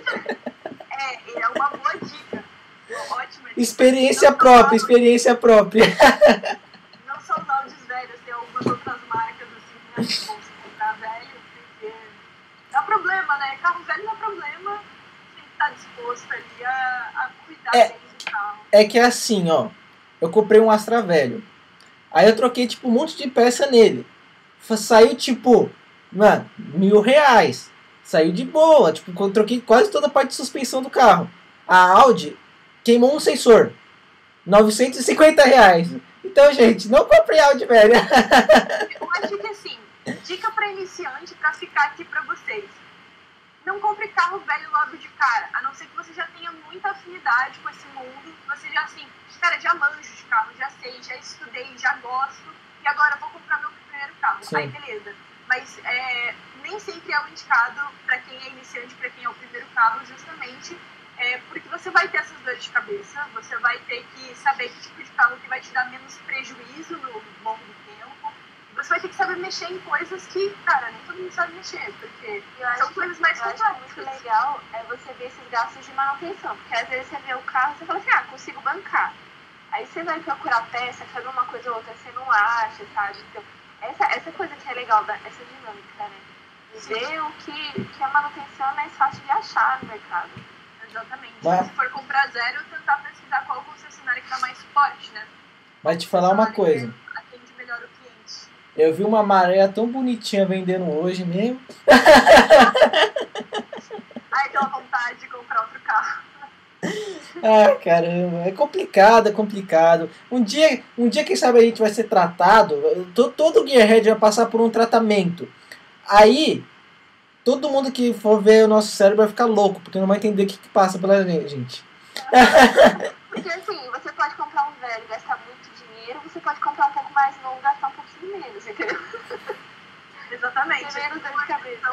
É, é uma boa dica. Uma ótima dica. Experiência própria, experiência própria. <laughs> Não só os áudios velhos, tem algumas outras marcas, assim, né, comprar velho, porque dá problema, né? Carro velho dá problema, tem que estar disposto ali a, a cuidar É. bem do carro. É que é assim, ó. Eu comprei um Astra velho. Aí eu troquei, tipo, um monte de peça nele. Saiu, tipo, mano, mil reais. Saiu de boa. Tipo, troquei quase toda a parte de suspensão do carro. A Audi queimou um sensor. 950 reais. Então, gente, não compre Audi. <laughs> Eu acho que assim, dica para iniciante para ficar aqui para vocês. Não compre carro velho logo de cara, a não ser que você já tenha muita afinidade com esse mundo, que você já assim, cara, já manjo de carro, já sei, já estudei, já gosto, e agora vou comprar meu primeiro carro. Sim. Aí beleza. Mas é, nem sempre é o indicado para quem é iniciante, para quem é o primeiro carro, justamente é, porque você vai ter essas dores de cabeça, você vai ter que saber que tipo de carro que vai te dar menos prejuízo no longo do tempo. Você vai ter que saber mexer em coisas que, cara, nem todo mundo sabe mexer, porque Eu são coisas mais eu acho que muito complexas. legal é você ver esses gastos de manutenção. Porque às vezes você vê o carro e você fala assim, ah, consigo bancar. Aí você vai procurar peça, sabe uma coisa ou outra, você não acha, sabe? Então, essa, essa coisa que é legal, essa dinâmica, né? Ver o que, que a manutenção é mais fácil de achar no mercado. Exatamente. Mas... Se for comprar zero, tentar pesquisar qual concessionária que dá mais suporte, né? Vai te falar uma coisa. Atende melhor o cliente. Eu vi uma maré tão bonitinha vendendo hoje mesmo. Ai, deu vontade de comprar outro carro. Ah, caramba, é complicado, é complicado. Um dia, um dia quem sabe a gente vai ser tratado, todo, todo Gearhead vai passar por um tratamento. Aí, todo mundo que for ver o nosso cérebro vai ficar louco, porque não vai entender o que, que passa pela gente. Porque assim, você pode comprar um velho e gastar muito dinheiro, você pode comprar um pouco mais novo e gastar um pouquinho menos, entendeu? Exatamente. Menos dor de cabeça.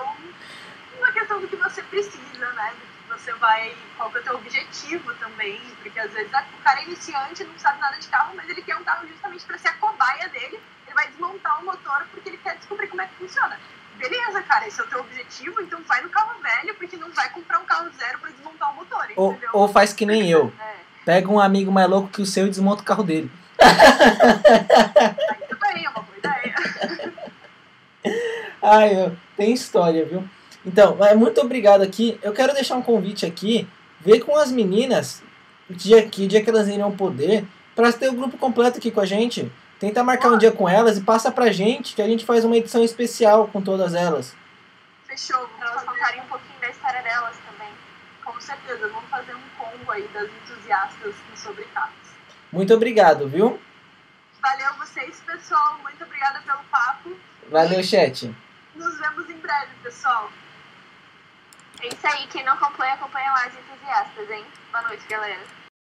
Uma questão do que você precisa, né? Você vai. Qual que é o teu objetivo também. Porque às vezes o cara é iniciante, não sabe nada de carro, mas ele quer um carro justamente para ser a cobaia dele. Ele vai desmontar o motor porque ele quer descobrir como é que funciona. Beleza, cara, esse é o teu objetivo, então vai no carro velho, porque não vai comprar um carro zero para desmontar o motor, ou, entendeu? Ou faz que nem eu. É. Pega um amigo mais louco que o seu e desmonta o carro dele. Aí também é uma boa ideia. <laughs> Ai, tem história, viu? Então, é, muito obrigado aqui. Eu quero deixar um convite aqui, ver com as meninas dia, que dia que elas irão poder, para ter o grupo completo aqui com a gente. Tenta marcar um dia com elas e passa pra gente, que a gente faz uma edição especial com todas elas. Fechou, pra elas contarem um pouquinho da história delas também. Com certeza, vamos fazer um combo aí das entusiastas sobre carros. Muito obrigado, viu? Valeu vocês, pessoal. Muito obrigada pelo papo. Valeu, chat. Nos vemos em breve, pessoal. É isso aí, quem não acompanha, acompanha lá as entusiastas, hein? Boa noite, galera.